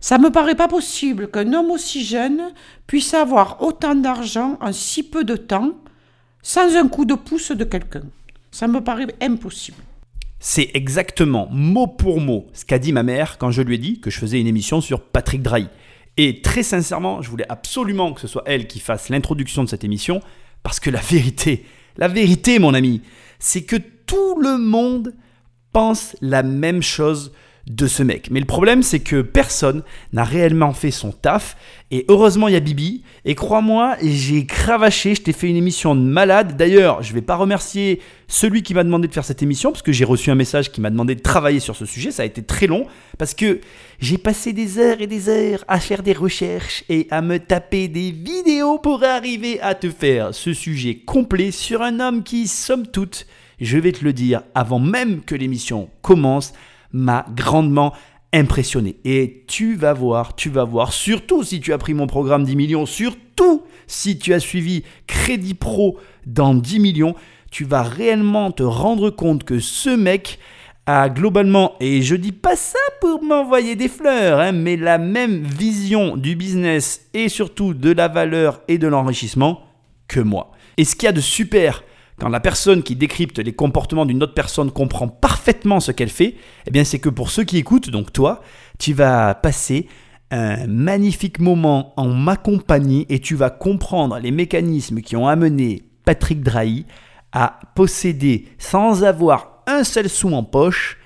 Ça me paraît pas possible qu'un homme aussi jeune puisse avoir autant d'argent en si peu de temps sans un coup de pouce de quelqu'un. Ça me paraît impossible. C'est exactement mot pour mot ce qu'a dit ma mère quand je lui ai dit que je faisais une émission sur Patrick Drahi. Et très sincèrement, je voulais absolument que ce soit elle qui fasse l'introduction de cette émission, parce que la vérité, la vérité mon ami, c'est que tout le monde pense la même chose de ce mec. Mais le problème, c'est que personne n'a réellement fait son taf. Et heureusement, il y a Bibi. Et crois-moi, j'ai cravaché, je t'ai fait une émission de malade. D'ailleurs, je ne vais pas remercier celui qui m'a demandé de faire cette émission, parce que j'ai reçu un message qui m'a demandé de travailler sur ce sujet. Ça a été très long, parce que j'ai passé des heures et des heures à faire des recherches et à me taper des vidéos pour arriver à te faire ce sujet complet sur un homme qui, somme toute, je vais te le dire avant même que l'émission commence, m'a grandement impressionné. Et tu vas voir, tu vas voir, surtout si tu as pris mon programme 10 millions, surtout si tu as suivi Crédit Pro dans 10 millions, tu vas réellement te rendre compte que ce mec a globalement, et je dis pas ça pour m'envoyer des fleurs, hein, mais la même vision du business et surtout de la valeur et de l'enrichissement que moi. Et ce qu'il y a de super quand la personne qui décrypte les comportements d'une autre personne comprend parfaitement ce qu'elle fait, eh bien c'est que pour ceux qui écoutent, donc toi, tu vas passer un magnifique moment en ma compagnie et tu vas comprendre les mécanismes qui ont amené Patrick Drahi à posséder sans avoir un seul sou en poche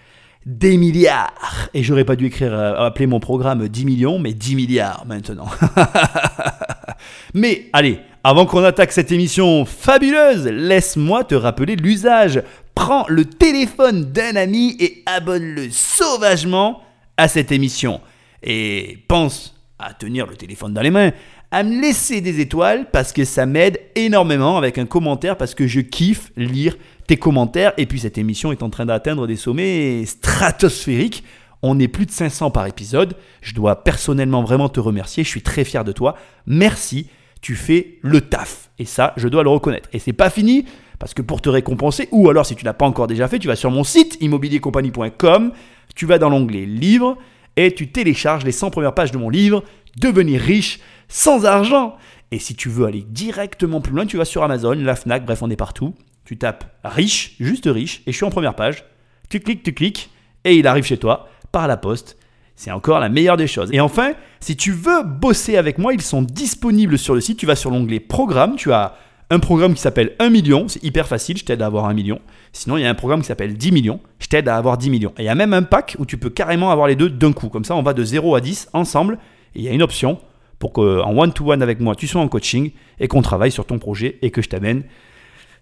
des milliards. Et j'aurais pas dû écrire, euh, appeler mon programme 10 millions, mais 10 milliards maintenant. mais allez, avant qu'on attaque cette émission fabuleuse, laisse-moi te rappeler l'usage. Prends le téléphone d'un ami et abonne-le sauvagement à cette émission. Et pense à tenir le téléphone dans les mains, à me laisser des étoiles parce que ça m'aide énormément avec un commentaire parce que je kiffe lire tes commentaires. Et puis cette émission est en train d'atteindre des sommets stratosphériques. On est plus de 500 par épisode. Je dois personnellement vraiment te remercier. Je suis très fier de toi. Merci tu fais le taf. Et ça, je dois le reconnaître. Et c'est pas fini, parce que pour te récompenser, ou alors si tu l'as pas encore déjà fait, tu vas sur mon site immobiliercompagnie.com, tu vas dans l'onglet livre et tu télécharges les 100 premières pages de mon livre, Devenir riche sans argent. Et si tu veux aller directement plus loin, tu vas sur Amazon, la Fnac, bref, on est partout. Tu tapes riche, juste riche, et je suis en première page. Tu cliques, tu cliques, et il arrive chez toi par la poste. C'est encore la meilleure des choses. Et enfin, si tu veux bosser avec moi, ils sont disponibles sur le site. Tu vas sur l'onglet Programme. Tu as un programme qui s'appelle 1 million. C'est hyper facile, je t'aide à avoir 1 million. Sinon, il y a un programme qui s'appelle 10 millions. Je t'aide à avoir 10 millions. Et il y a même un pack où tu peux carrément avoir les deux d'un coup. Comme ça, on va de 0 à 10 ensemble. Et il y a une option pour qu'en one-to-one avec moi, tu sois en coaching et qu'on travaille sur ton projet et que je t'amène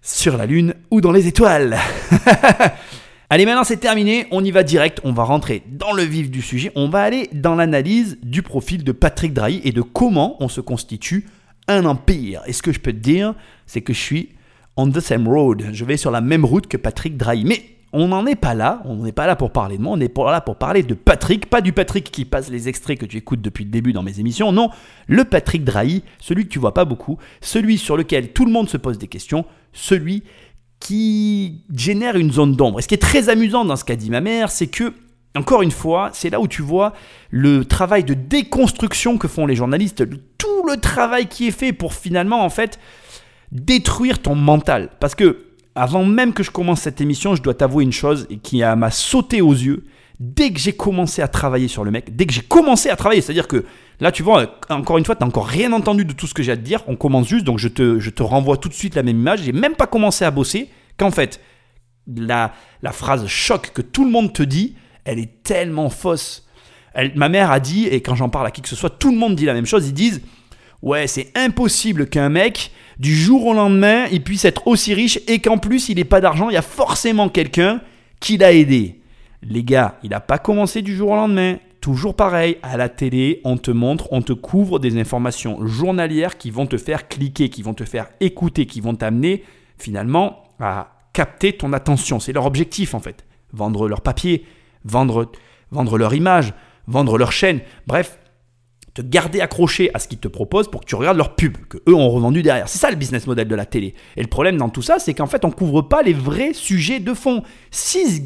sur la lune ou dans les étoiles. Allez, maintenant c'est terminé, on y va direct, on va rentrer dans le vif du sujet, on va aller dans l'analyse du profil de Patrick Drahi et de comment on se constitue un empire. Et ce que je peux te dire, c'est que je suis on the same road, je vais sur la même route que Patrick Drahi. Mais on n'en est pas là, on n'est pas là pour parler de moi, on est là pour parler de Patrick, pas du Patrick qui passe les extraits que tu écoutes depuis le début dans mes émissions, non, le Patrick Drahi, celui que tu vois pas beaucoup, celui sur lequel tout le monde se pose des questions, celui qui génère une zone d'ombre. Et ce qui est très amusant dans ce qu'a dit ma mère, c'est que, encore une fois, c'est là où tu vois le travail de déconstruction que font les journalistes, tout le travail qui est fait pour finalement, en fait, détruire ton mental. Parce que, avant même que je commence cette émission, je dois t'avouer une chose qui m'a sauté aux yeux. Dès que j'ai commencé à travailler sur le mec, dès que j'ai commencé à travailler, c'est-à-dire que Là, tu vois, encore une fois, tu n'as encore rien entendu de tout ce que j'ai à te dire. On commence juste, donc je te, je te renvoie tout de suite la même image. J'ai même pas commencé à bosser qu'en fait, la, la phrase choc que tout le monde te dit, elle est tellement fausse. ma mère a dit, et quand j'en parle à qui que ce soit, tout le monde dit la même chose. Ils disent Ouais, c'est impossible qu'un mec, du jour au lendemain, il puisse être aussi riche et qu'en plus, il n'ait pas d'argent. Il y a forcément quelqu'un qui l'a aidé. Les gars, il n'a pas commencé du jour au lendemain. Toujours pareil, à la télé, on te montre, on te couvre des informations journalières qui vont te faire cliquer, qui vont te faire écouter, qui vont t'amener finalement à capter ton attention. C'est leur objectif en fait. Vendre leur papier, vendre, vendre leur image, vendre leur chaîne. Bref, te garder accroché à ce qu'ils te proposent pour que tu regardes leur pub, que eux ont revendu derrière. C'est ça le business model de la télé. Et le problème dans tout ça, c'est qu'en fait, on couvre pas les vrais sujets de fond. Si ce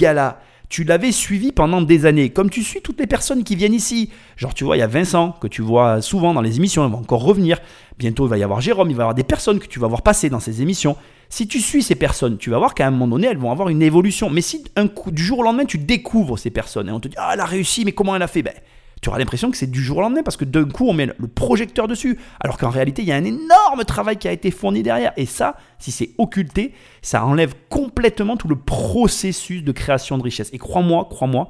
tu l'avais suivi pendant des années, comme tu suis toutes les personnes qui viennent ici. Genre, tu vois, il y a Vincent, que tu vois souvent dans les émissions, il va encore revenir. Bientôt, il va y avoir Jérôme, il va y avoir des personnes que tu vas voir passer dans ces émissions. Si tu suis ces personnes, tu vas voir qu'à un moment donné, elles vont avoir une évolution. Mais si un du jour au lendemain, tu découvres ces personnes et on te dit, ah, elle a réussi, mais comment elle a fait? Ben, tu auras l'impression que c'est du jour au lendemain parce que d'un coup on met le projecteur dessus, alors qu'en réalité il y a un énorme travail qui a été fourni derrière. Et ça, si c'est occulté, ça enlève complètement tout le processus de création de richesse. Et crois-moi, crois-moi,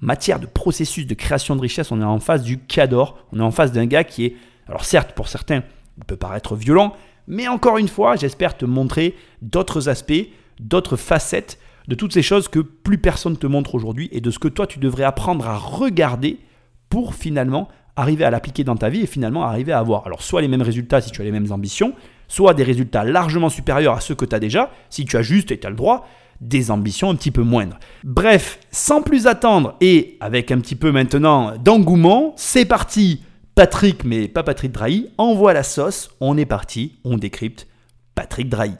matière de processus de création de richesse, on est en face du cador, on est en face d'un gars qui est, alors certes pour certains, il peut paraître violent, mais encore une fois, j'espère te montrer d'autres aspects, d'autres facettes de toutes ces choses que plus personne te montre aujourd'hui et de ce que toi tu devrais apprendre à regarder pour finalement arriver à l'appliquer dans ta vie et finalement arriver à avoir. Alors soit les mêmes résultats si tu as les mêmes ambitions, soit des résultats largement supérieurs à ceux que tu as déjà, si tu as juste et tu as le droit, des ambitions un petit peu moindres. Bref, sans plus attendre et avec un petit peu maintenant d'engouement, c'est parti. Patrick, mais pas Patrick Drahi, envoie la sauce, on est parti, on décrypte Patrick Drahi.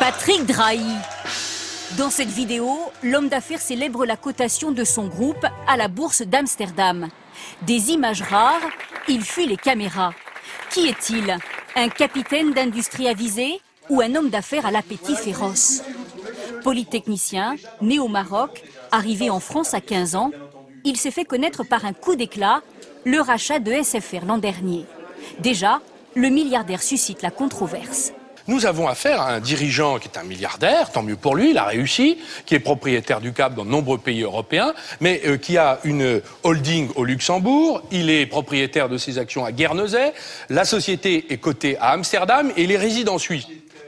Patrick Drahi dans cette vidéo, l'homme d'affaires célèbre la cotation de son groupe à la bourse d'Amsterdam. Des images rares, il fuit les caméras. Qui est-il? Un capitaine d'industrie avisé ou un homme d'affaires à l'appétit féroce? Polytechnicien, né au Maroc, arrivé en France à 15 ans, il s'est fait connaître par un coup d'éclat, le rachat de SFR l'an dernier. Déjà, le milliardaire suscite la controverse. Nous avons affaire à un dirigeant qui est un milliardaire, tant mieux pour lui, il a réussi, qui est propriétaire du Cap dans de nombreux pays européens, mais euh, qui a une holding au Luxembourg, il est propriétaire de ses actions à Guernesey, la société est cotée à Amsterdam et il est résident.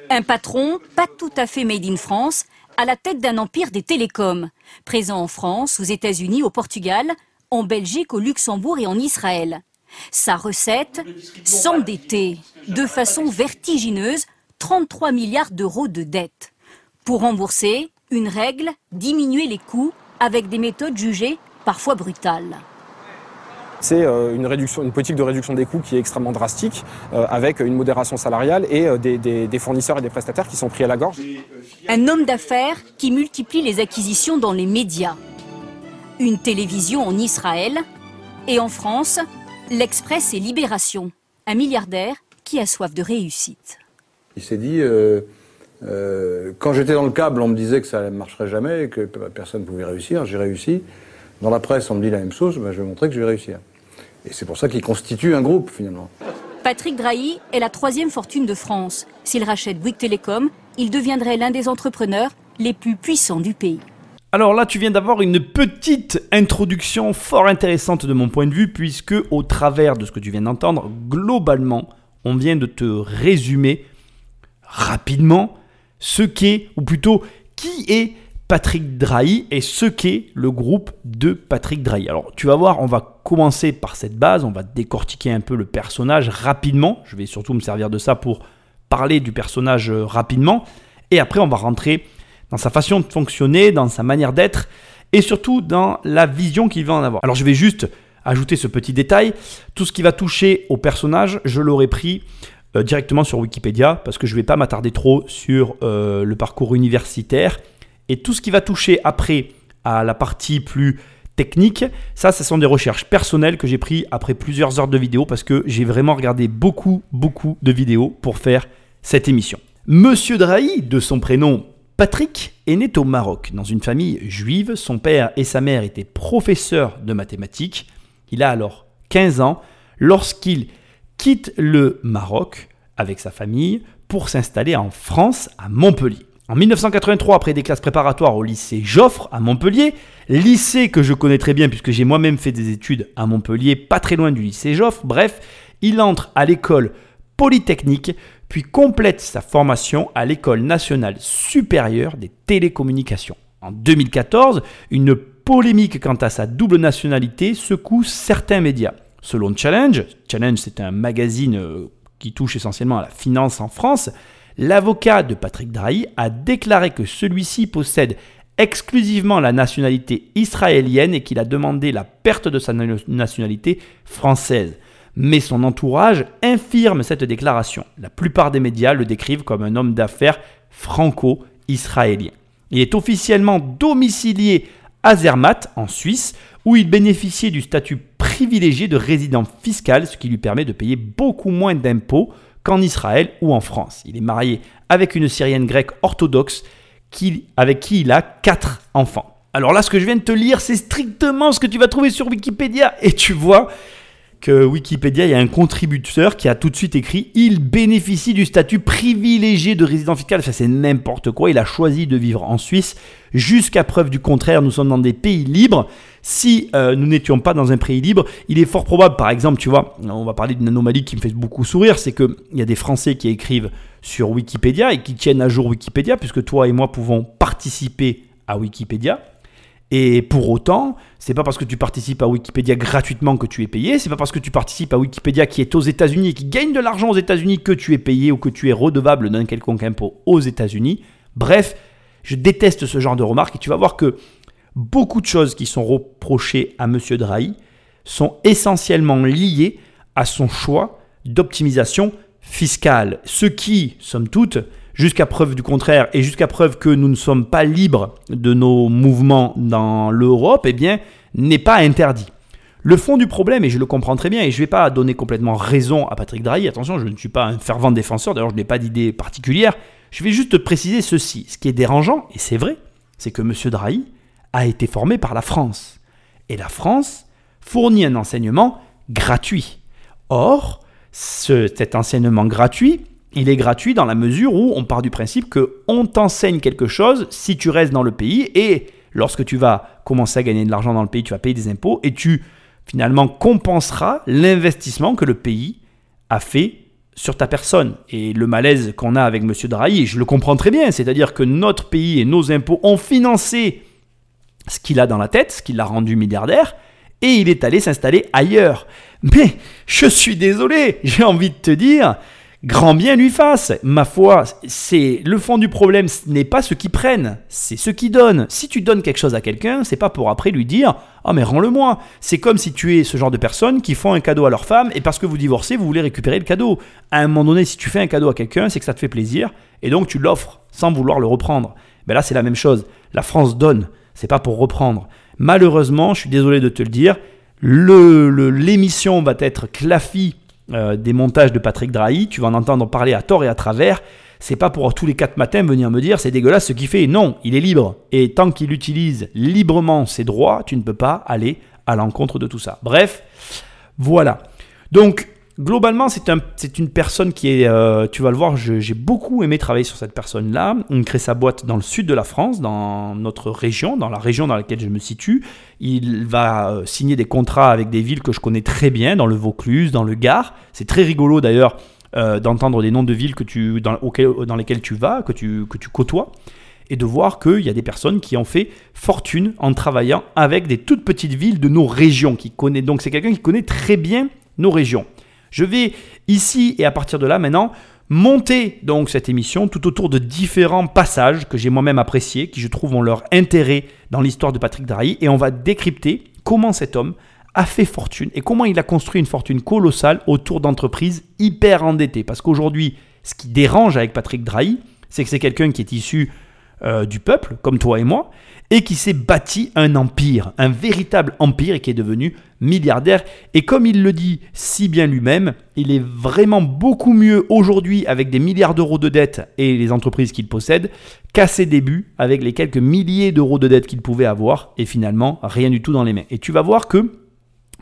Un patron pas tout à fait made in France, à la tête d'un empire des télécoms, présent en France, aux États-Unis, au Portugal, en Belgique, au Luxembourg et en Israël. Sa recette S'endetter de façon vertigineuse 33 milliards d'euros de dettes. Pour rembourser, une règle, diminuer les coûts avec des méthodes jugées parfois brutales. C'est euh, une, réduction, une politique de réduction des coûts qui est extrêmement drastique, euh, avec une modération salariale et euh, des, des, fournisseurs et des prestataires qui sont pris à la gorge. Un homme d'affaires qui multiplie les acquisitions dans les médias. Une télévision en Israël et en France, l'Express et Libération. Un milliardaire qui a soif de réussite. Il s'est dit, euh, euh, quand j'étais dans le câble, on me disait que ça ne marcherait jamais, que personne ne pouvait réussir. J'ai réussi. Dans la presse, on me dit la même chose. Ben, je vais montrer que je vais réussir. Et c'est pour ça qu'il constitue un groupe, finalement. Patrick Drahi est la troisième fortune de France. S'il rachète Bouygues Télécom, il deviendrait l'un des entrepreneurs les plus puissants du pays. Alors là, tu viens d'avoir une petite introduction fort intéressante de mon point de vue, puisque au travers de ce que tu viens d'entendre, globalement, on vient de te résumer rapidement ce qu'est, ou plutôt qui est Patrick Drahi et ce qu'est le groupe de Patrick Drahi. Alors tu vas voir, on va commencer par cette base, on va décortiquer un peu le personnage rapidement. Je vais surtout me servir de ça pour parler du personnage euh, rapidement. Et après, on va rentrer dans sa façon de fonctionner, dans sa manière d'être et surtout dans la vision qu'il va en avoir. Alors je vais juste ajouter ce petit détail. Tout ce qui va toucher au personnage, je l'aurais pris euh, directement sur Wikipédia parce que je ne vais pas m'attarder trop sur euh, le parcours universitaire. Et tout ce qui va toucher après à la partie plus technique, ça, ce sont des recherches personnelles que j'ai pris après plusieurs heures de vidéo parce que j'ai vraiment regardé beaucoup, beaucoup de vidéos pour faire cette émission. Monsieur Drahi, de son prénom Patrick, est né au Maroc dans une famille juive. Son père et sa mère étaient professeurs de mathématiques. Il a alors 15 ans lorsqu'il quitte le Maroc avec sa famille pour s'installer en France, à Montpellier. En 1983, après des classes préparatoires au lycée Joffre à Montpellier, lycée que je connais très bien puisque j'ai moi-même fait des études à Montpellier, pas très loin du lycée Joffre, bref, il entre à l'école polytechnique, puis complète sa formation à l'école nationale supérieure des télécommunications. En 2014, une polémique quant à sa double nationalité secoue certains médias. Selon Challenge, Challenge c'est un magazine euh, qui touche essentiellement à la finance en France, l'avocat de Patrick Drahi a déclaré que celui-ci possède exclusivement la nationalité israélienne et qu'il a demandé la perte de sa nationalité française. Mais son entourage infirme cette déclaration. La plupart des médias le décrivent comme un homme d'affaires franco-israélien. Il est officiellement domicilié à Zermatt, en Suisse, où il bénéficiait du statut privilégié de résident fiscal, ce qui lui permet de payer beaucoup moins d'impôts qu'en Israël ou en France. Il est marié avec une Syrienne grecque orthodoxe avec qui il a quatre enfants. Alors là, ce que je viens de te lire, c'est strictement ce que tu vas trouver sur Wikipédia. Et tu vois que Wikipédia, il y a un contributeur qui a tout de suite écrit Il bénéficie du statut privilégié de résident fiscal. Ça, c'est n'importe quoi. Il a choisi de vivre en Suisse. Jusqu'à preuve du contraire, nous sommes dans des pays libres. Si euh, nous n'étions pas dans un pays libre, il est fort probable, par exemple, tu vois, on va parler d'une anomalie qui me fait beaucoup sourire, c'est qu'il y a des Français qui écrivent sur Wikipédia et qui tiennent à jour Wikipédia, puisque toi et moi pouvons participer à Wikipédia. Et pour autant, c'est pas parce que tu participes à Wikipédia gratuitement que tu es payé, c'est pas parce que tu participes à Wikipédia qui est aux États-Unis et qui gagne de l'argent aux États-Unis que tu es payé ou que tu es redevable d'un quelconque impôt aux États-Unis. Bref, je déteste ce genre de remarques et tu vas voir que beaucoup de choses qui sont reprochées à M. Drahi sont essentiellement liées à son choix d'optimisation fiscale. Ce qui, somme toute, jusqu'à preuve du contraire et jusqu'à preuve que nous ne sommes pas libres de nos mouvements dans l'Europe, eh bien, n'est pas interdit. Le fond du problème, et je le comprends très bien, et je ne vais pas donner complètement raison à Patrick Drahi, attention, je ne suis pas un fervent défenseur, d'ailleurs je n'ai pas d'idée particulière, je vais juste te préciser ceci. Ce qui est dérangeant, et c'est vrai, c'est que M. Drahi a été formé par la France. Et la France fournit un enseignement gratuit. Or, ce- cet enseignement gratuit, il est gratuit dans la mesure où on part du principe que on t'enseigne quelque chose si tu restes dans le pays et lorsque tu vas commencer à gagner de l'argent dans le pays, tu vas payer des impôts et tu finalement compenseras l'investissement que le pays a fait sur ta personne. Et le malaise qu'on a avec M. Drahi, je le comprends très bien, c'est-à-dire que notre pays et nos impôts ont financé ce qu'il a dans la tête, ce qui l'a rendu milliardaire, et il est allé s'installer ailleurs. Mais je suis désolé, j'ai envie de te dire, grand bien lui fasse. Ma foi, c'est le fond du problème, ce n'est pas ce qu'ils prennent, c'est ce qu'ils donnent. Si tu donnes quelque chose à quelqu'un, c'est pas pour après lui dire "Ah mais rends-le-moi". C'est comme si tu es ce genre de personnes qui font un cadeau à leur femme et parce que vous divorcez, vous voulez récupérer le cadeau. À un moment donné, si tu fais un cadeau à quelqu'un, c'est que ça te fait plaisir et donc tu l'offres sans vouloir le reprendre. Ben là, c'est la même chose. La France donne, c'est pas pour reprendre. Malheureusement, je suis désolé de te le dire, le- le- l'émission va être clafie euh, des montages de Patrick Drahi. Tu vas en entendre parler à tort et à travers. C'est pas pour tous les quatre matins venir me dire c'est dégueulasse ce qu'il fait. Non, il est libre. Et tant qu'il utilise librement ses droits, tu ne peux pas aller à l'encontre de tout ça. Bref, voilà. Donc, globalement, c'est un, c'est une personne qui est, euh, tu vas le voir, j'ai beaucoup aimé travailler sur cette personne-là. Il crée sa boîte dans le sud de la France, dans notre région, dans la région dans laquelle je me situe. Il va euh, signer des contrats avec des villes que je connais très bien, dans le Vaucluse, dans le Gard. C'est très rigolo d'ailleurs euh, d'entendre des noms de villes que tu, dans, dans lesquelles tu vas, que tu, que tu côtoies et de voir qu'il y a des personnes qui ont fait fortune en travaillant avec des toutes petites villes de nos régions. Donc c'est quelqu'un qui connaît très bien nos régions. Je vais ici et à partir de là maintenant monter donc cette émission tout autour de différents passages que j'ai moi-même appréciés, qui je trouve ont leur intérêt dans l'histoire de Patrick Drahi, et on va décrypter comment cet homme a fait fortune et comment il a construit une fortune colossale autour d'entreprises hyper endettées. Parce qu'aujourd'hui, ce qui dérange avec Patrick Drahi, c'est que c'est quelqu'un qui est issu euh, du peuple, comme toi et moi, et qui s'est bâti un empire, un véritable empire, et qui est devenu milliardaire. Et comme il le dit si bien lui-même, il est vraiment beaucoup mieux aujourd'hui avec des milliards d'euros de dettes et les entreprises qu'il possède qu'à ses débuts avec les quelques milliers d'euros de dettes qu'il pouvait avoir, et finalement rien du tout dans les mains. Et tu vas voir que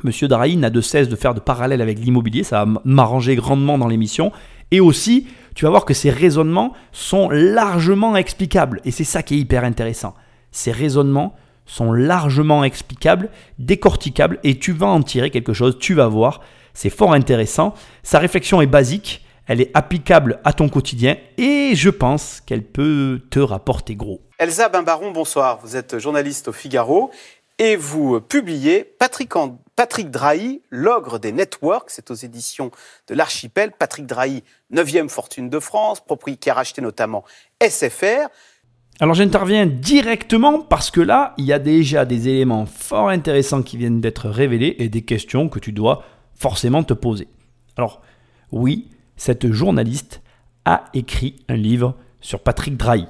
Monsieur Drahi n'a de cesse de faire de parallèles avec l'immobilier, ça va m'arranger grandement dans l'émission. Et aussi, tu vas voir que ces raisonnements sont largement explicables. Et c'est ça qui est hyper intéressant. Ces raisonnements sont largement explicables, décorticables, et tu vas en tirer quelque chose, tu vas voir. C'est fort intéressant. Sa réflexion est basique, elle est applicable à ton quotidien, et je pense qu'elle peut te rapporter gros. Elsa Bimbaron, bonsoir. Vous êtes journaliste au Figaro et vous publiez Patrick, Patrick Drahi, l'ogre des networks. C'est aux éditions de l'Archipel. Patrick Drahi, 9e fortune de France, propriétaire qui a racheté notamment SFR. Alors j'interviens directement parce que là, il y a déjà des éléments fort intéressants qui viennent d'être révélés et des questions que tu dois forcément te poser. Alors oui, cette journaliste a écrit un livre sur Patrick Drahi.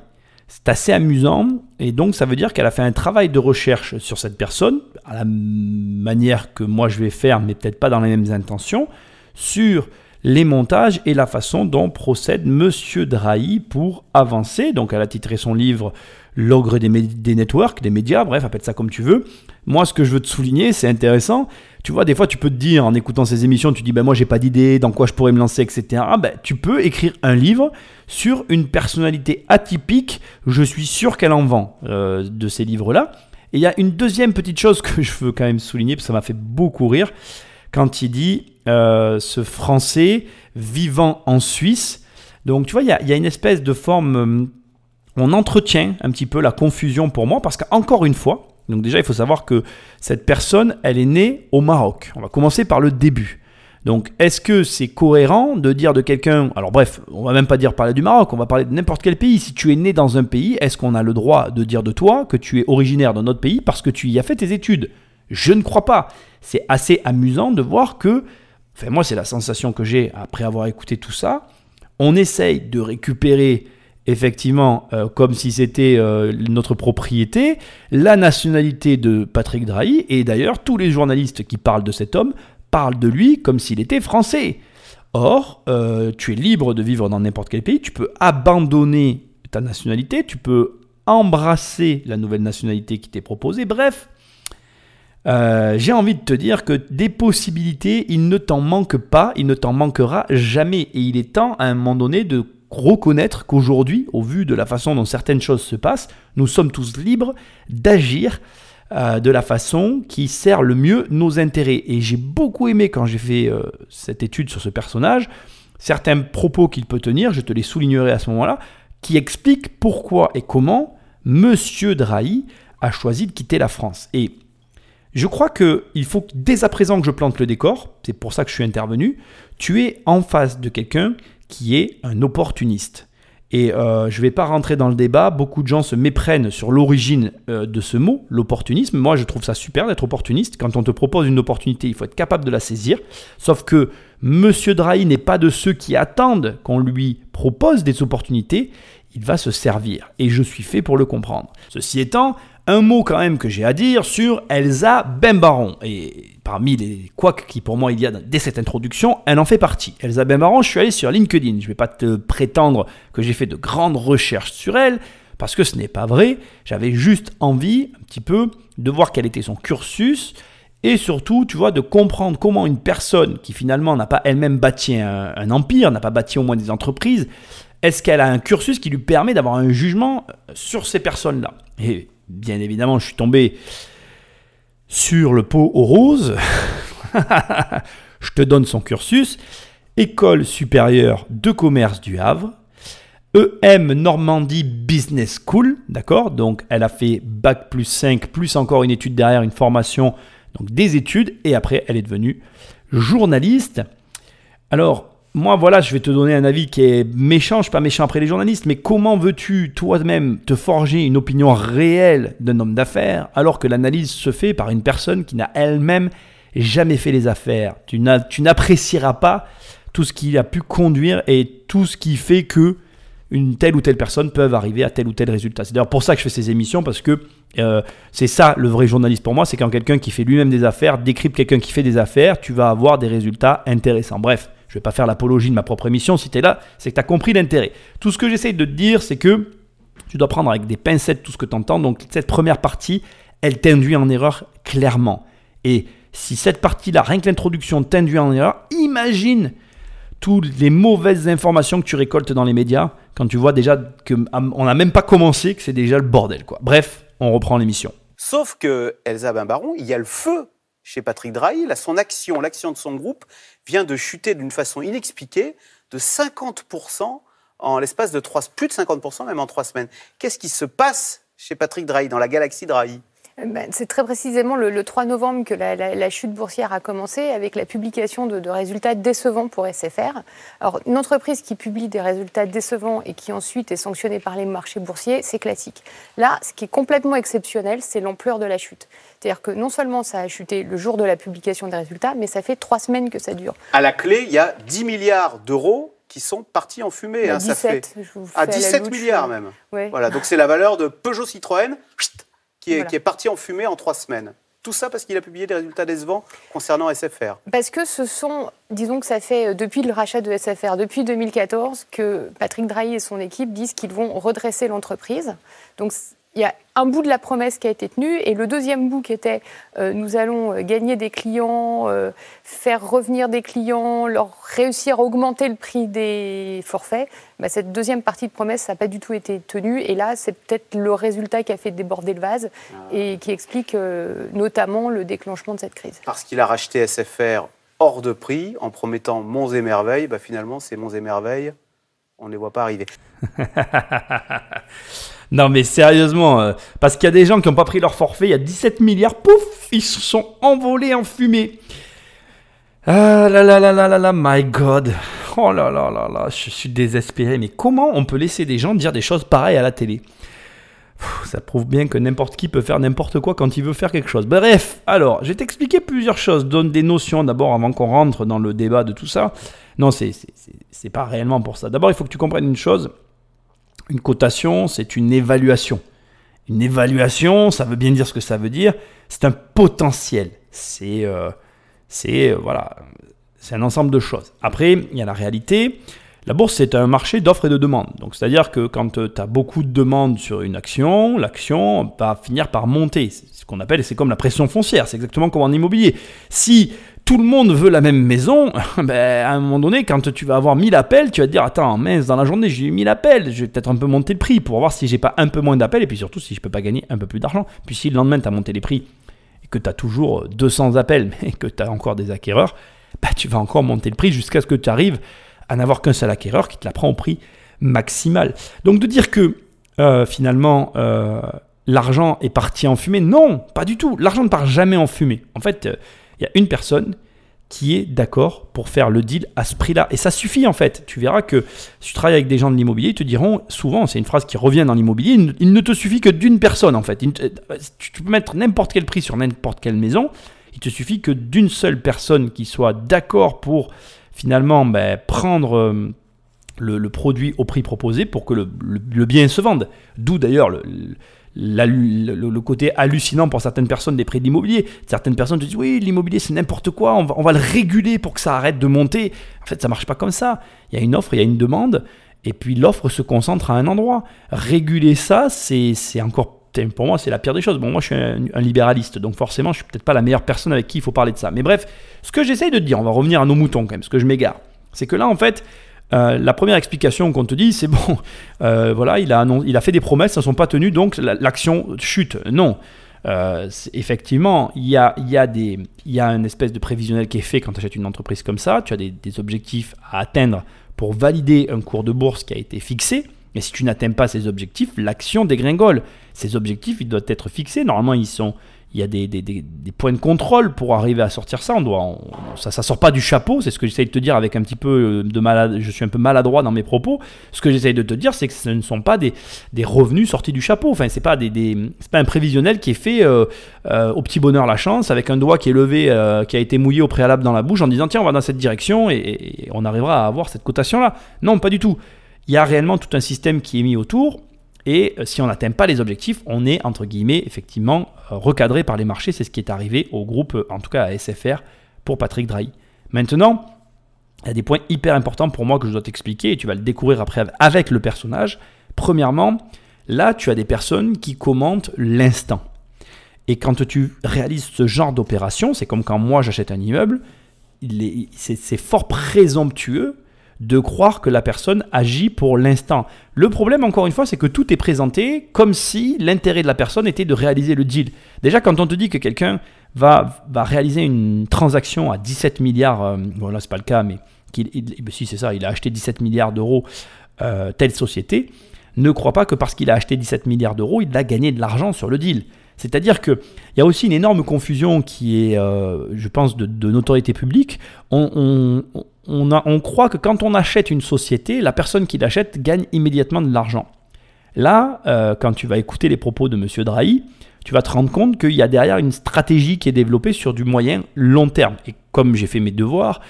C'est assez amusant et donc ça veut dire qu'elle a fait un travail de recherche sur cette personne, à la manière que moi je vais faire, mais peut-être pas dans les mêmes intentions, sur les montages et la façon dont procède Monsieur Drahi pour avancer. Donc elle a titré son livre L'ogre des, des networks, des médias, bref, appelle ça comme tu veux. Moi, ce que je veux te souligner, c'est intéressant. Tu vois, des fois, tu peux te dire, en écoutant ces émissions, tu dis, ben moi, j'ai pas d'idée, dans quoi je pourrais me lancer, etc. Ben, tu peux écrire un livre sur une personnalité atypique. Je suis sûr qu'elle en vend euh, de ces livres-là. Et il y a une deuxième petite chose que je veux quand même souligner, parce que ça m'a fait beaucoup rire, quand il dit euh, ce Français vivant en Suisse. Donc, tu vois, il y a, il y a une espèce de forme. euh, on entretient un petit peu la confusion pour moi, parce qu'encore une fois, donc déjà, il faut savoir que cette personne, elle est née au Maroc. On va commencer par le début. Donc, est-ce que c'est cohérent de dire de quelqu'un, alors bref, on va même pas dire parler du Maroc, on va parler de n'importe quel pays. Si tu es né dans un pays, est-ce qu'on a le droit de dire de toi que tu es originaire d'un autre pays parce que tu y as fait tes études? Je ne crois pas. C'est assez amusant de voir que, enfin moi c'est la sensation que j'ai après avoir écouté tout ça, on essaye de récupérer effectivement, euh, comme si c'était euh, notre propriété, la nationalité de Patrick Drahi. Et d'ailleurs, tous les journalistes qui parlent de cet homme parlent de lui comme s'il était français. Or, euh, tu es libre de vivre dans n'importe quel pays, tu peux abandonner ta nationalité, tu peux embrasser la nouvelle nationalité qui t'est proposée. Bref, j'ai envie de te dire que des possibilités, il ne t'en manque pas, il ne t'en manquera jamais. Et il est temps à un moment donné de reconnaître qu'aujourd'hui, au vu de la façon dont certaines choses se passent, nous sommes tous libres d'agir euh, de la façon qui sert le mieux nos intérêts. Et j'ai beaucoup aimé quand j'ai fait euh, cette étude sur ce personnage, certains propos qu'il peut tenir, je te les soulignerai à ce moment-là, qui expliquent pourquoi et comment Monsieur Drahi a choisi de quitter la France. Et je crois qu'il faut dès à présent que je plante le décor, c'est pour ça que je suis intervenu, tu es en face de quelqu'un qui est un opportuniste. Et euh, je ne vais pas rentrer dans le débat, beaucoup de gens se méprennent sur l'origine euh, de ce mot, l'opportunisme. Moi, je trouve ça super d'être opportuniste. Quand on te propose une opportunité, il faut être capable de la saisir. Sauf que Monsieur Drahi n'est pas de ceux qui attendent qu'on lui propose des opportunités. Il va se servir. Et je suis fait pour le comprendre. Ceci étant, un mot quand même que j'ai à dire sur Elsa Bembaron. Et parmi les couacs qui pour moi il y a dès cette introduction, elle en fait partie. Elsa Bembaron, je suis allé sur LinkedIn. Je ne vais pas te prétendre que j'ai fait de grandes recherches sur elle, parce que ce n'est pas vrai. J'avais juste envie un petit peu de voir quel était son cursus. Et surtout, tu vois, de comprendre comment une personne qui finalement n'a pas elle-même bâti un, empire, n'a pas bâti au moins des entreprises, est-ce qu'elle a un cursus qui lui permet d'avoir un jugement sur ces personnes-là? Bien évidemment, je suis tombé sur le pot aux roses. je te donne son cursus. École supérieure de commerce du Havre. EM Normandie Business School, d'accord? Donc elle a fait bac plus 5, plus encore une étude derrière, une formation, donc des études, et après elle est devenue journaliste. Alors, moi, voilà, je vais te donner un avis qui est méchant, je suis pas méchant après les journalistes, mais comment veux-tu toi-même te forger une opinion réelle d'un homme d'affaires alors que l'analyse se fait par une personne qui n'a elle-même jamais fait les affaires? Tu n'apprécieras pas tout ce qui a pu conduire et tout ce qui fait que une telle ou telle personne peuvent arriver à tel ou tel résultat. C'est d'ailleurs pour ça que je fais ces émissions, parce que euh, c'est ça le vrai journaliste pour moi, c'est quand quelqu'un qui fait lui-même des affaires décrypte quelqu'un qui fait des affaires, tu vas avoir des résultats intéressants. Bref, je ne vais pas faire l'apologie de ma propre émission, si tu es là, c'est que tu as compris l'intérêt. Tout ce que j'essaye de te dire, c'est que tu dois prendre avec des pincettes tout ce que tu entends, donc cette première partie, elle t'induit en erreur clairement. Et si cette partie-là, rien que l'introduction, t'induit en erreur, imagine toutes les mauvaises informations que tu récoltes dans les médias quand tu vois déjà qu'on n'a même pas commencé, que c'est déjà le bordel. Quoi. Bref, on reprend l'émission. Sauf que Elsa Bimbaron, il y a le feu chez Patrick Drahi. Là, son action, l'action de son groupe, vient de chuter d'une façon inexpliquée de 50% en l'espace de trois, plus de 50% même en trois semaines. Qu'est-ce qui se passe chez Patrick Drahi, dans la galaxie Drahi? C'est très précisément le, le 3 novembre que la, la- la chute boursière a commencé avec la publication de, de résultats décevants pour SFR. Alors, une entreprise qui publie des résultats décevants et qui ensuite est sanctionnée par les marchés boursiers, c'est classique. Là, ce qui est complètement exceptionnel, c'est l'ampleur de la chute. C'est-à-dire que non seulement ça a chuté le jour de la publication des résultats, mais ça fait trois semaines que ça dure. À la clé, il y a 10 milliards d'euros qui sont partis en fumée. Hein, ça fait 17, je vous à fais la 17 louche. milliards même. Ouais. Voilà, donc c'est la valeur de Peugeot Citroën chut, qui est, Voilà. qui est parti en fumée en trois semaines. Tout ça parce qu'il a publié des résultats décevants concernant SFR. Parce que ce sont, disons que ça fait euh, depuis le rachat de SFR, depuis 2014, que Patrick Drahi et son équipe disent qu'ils vont redresser l'entreprise. Donc il y a un bout de la promesse qui a été tenue et le deuxième bout qui était euh, nous allons euh, gagner des clients, euh, faire revenir des clients, leur réussir à augmenter le prix des forfaits. Bah, cette deuxième partie de promesse, ça n'a pas du tout été tenue et là c'est peut-être le résultat qui a fait déborder le vase et qui explique euh, notamment le déclenchement de cette crise. Parce qu'il a racheté SFR hors de prix en promettant monts et merveilles. Bah, finalement, ces monts et merveilles, on ne les voit pas arriver. Non mais sérieusement, euh, parce qu'il y a des gens qui n'ont pas pris leur forfait, il y a 17 milliards, pouf, ils se sont envolés en fumée. Ah là là là là là là, my god. Oh là là là là, je suis désespéré. Mais comment on peut laisser des gens dire des choses pareilles à la télé? Ça prouve bien que n'importe qui peut faire n'importe quoi quand il veut faire quelque chose. Bref, alors, je vais t'expliquer plusieurs choses. Donne des notions d'abord avant qu'on rentre dans le débat de tout ça. Non, c'est pas réellement pour ça. D'abord, il faut que tu comprennes une chose. Une cotation, c'est une évaluation. Une évaluation, ça veut bien dire ce que ça veut dire. C'est un potentiel. C'est euh, euh, voilà, c'est un ensemble de choses. Après, il y a la réalité. La bourse, c'est un marché d'offres et de demandes. Donc, c'est-à-dire que quand tu as beaucoup de demandes sur une action, l'action va finir par monter. C'est ce qu'on appelle, c'est comme la pression foncière. C'est exactement comme en immobilier. Si tout le monde veut la même maison, ben, à un moment donné, quand tu vas avoir 1000 appels, tu vas te dire Attends, mince, dans la journée, j'ai eu 1000 appels, je vais peut-être un peu monter le prix pour voir si j'ai pas un peu moins d'appels et puis surtout si je peux pas gagner un peu plus d'argent. Puis si le lendemain, tu as monté les prix et que tu as toujours 200 appels, mais que tu as encore des acquéreurs, bah, tu vas encore monter le prix jusqu'à ce que tu arrives à n'avoir qu'un seul acquéreur qui te la prend au prix maximal. Donc de dire que euh, finalement euh, l'argent est parti en fumée, non, pas du tout. L'argent ne part jamais en fumée. En fait, euh, il y a une personne qui est d'accord pour faire le deal à ce prix-là. Et ça suffit en fait. Tu verras que si tu travailles avec des gens de l'immobilier, ils te diront souvent, c'est une phrase qui revient dans l'immobilier, il ne- te suffit que d'une personne en fait. Tu peux mettre n'importe quel prix sur n'importe quelle maison, il te suffit que d'une seule personne qui soit d'accord pour finalement ben, prendre euh, le, produit au prix proposé pour que le bien se vende. D'où d'ailleurs le, le- côté hallucinant pour certaines personnes des prix de l'immobilier. Certaines personnes te disent oui, l'immobilier c'est n'importe quoi, on va, on va le réguler pour que ça arrête de monter. En fait, ça marche pas comme ça. Il y a une offre, il y a une demande, et puis l'offre se concentre à un endroit. Réguler ça, c'est encore pour moi, c'est la pire des choses. Bon, moi, je suis un, libéraliste, donc forcément, je suis peut-être pas la meilleure personne avec qui il faut parler de ça. Mais bref, ce que j'essaye de dire, on va revenir à nos moutons quand même, parce que je m'égare. C'est que là, en fait, euh, la première explication qu'on te dit, c'est bon, euh, voilà, il a, il a fait des promesses, elles ne sont pas tenues, donc la- l'action chute. Non. Euh, effectivement, il y a, y, a y a une espèce de prévisionnel qui est fait quand tu achètes une entreprise comme ça. Tu as des, des objectifs à atteindre pour valider un cours de bourse qui a été fixé. Mais si tu n'atteins pas ces objectifs, l'action dégringole. Ces objectifs, ils doivent être fixés. Normalement, ils sont, il y a des, des- des- points de contrôle pour arriver à sortir ça. On doit, on- ça, ça sort pas du chapeau. C'est ce que j'essaye de te dire avec un petit peu de malade. Je suis un peu maladroit dans mes propos. Ce que j'essaye de te dire, c'est que ce ne sont pas des, revenus sortis du chapeau. Enfin, pas des, des- c'est pas un prévisionnel qui est fait euh, euh, au petit bonheur la chance avec un doigt qui est levé, euh, qui a été mouillé au préalable dans la bouche en disant tiens on va dans cette direction et, et on arrivera à avoir cette cotation là. Non, pas du tout. Il y a réellement tout un système qui est mis autour. Et euh, si on n'atteint pas les objectifs, on est, entre guillemets, effectivement, euh, recadré par les marchés. C'est ce qui est arrivé au groupe, euh, en tout cas à SFR, pour Patrick Drahi. Maintenant, il y a des points hyper importants pour moi que je dois t'expliquer et tu vas le découvrir après avec le personnage. Premièrement, là, tu as des personnes qui commentent l'instant. Et quand tu réalises ce genre d'opération, c'est comme quand moi j'achète un immeuble, c'est fort présomptueux de croire que la personne agit pour l'instant. Le problème, encore une fois, c'est que tout est présenté comme si l'intérêt de la personne était de réaliser le deal. Déjà, quand on te dit que quelqu'un va, va réaliser une transaction à 17 milliards, euh, bon là c'est pas le cas, mais il- ben, si c'est ça, il a acheté 17 milliards d'euros euh, telle société, ne crois pas que parce qu'il a acheté 17 milliards d'euros, il a gagné de l'argent sur le deal. C'est-à-dire qu'il y a aussi une énorme confusion qui est, euh, je pense, de, notoriété publique. On- on croit que quand on achète une société, la personne qui l'achète gagne immédiatement de l'argent. Là, euh, quand tu vas écouter les propos de M. Drahi, tu vas te rendre compte qu'il y a derrière une stratégie qui est développée sur du moyen long terme. Et comme j'ai fait mes devoirs,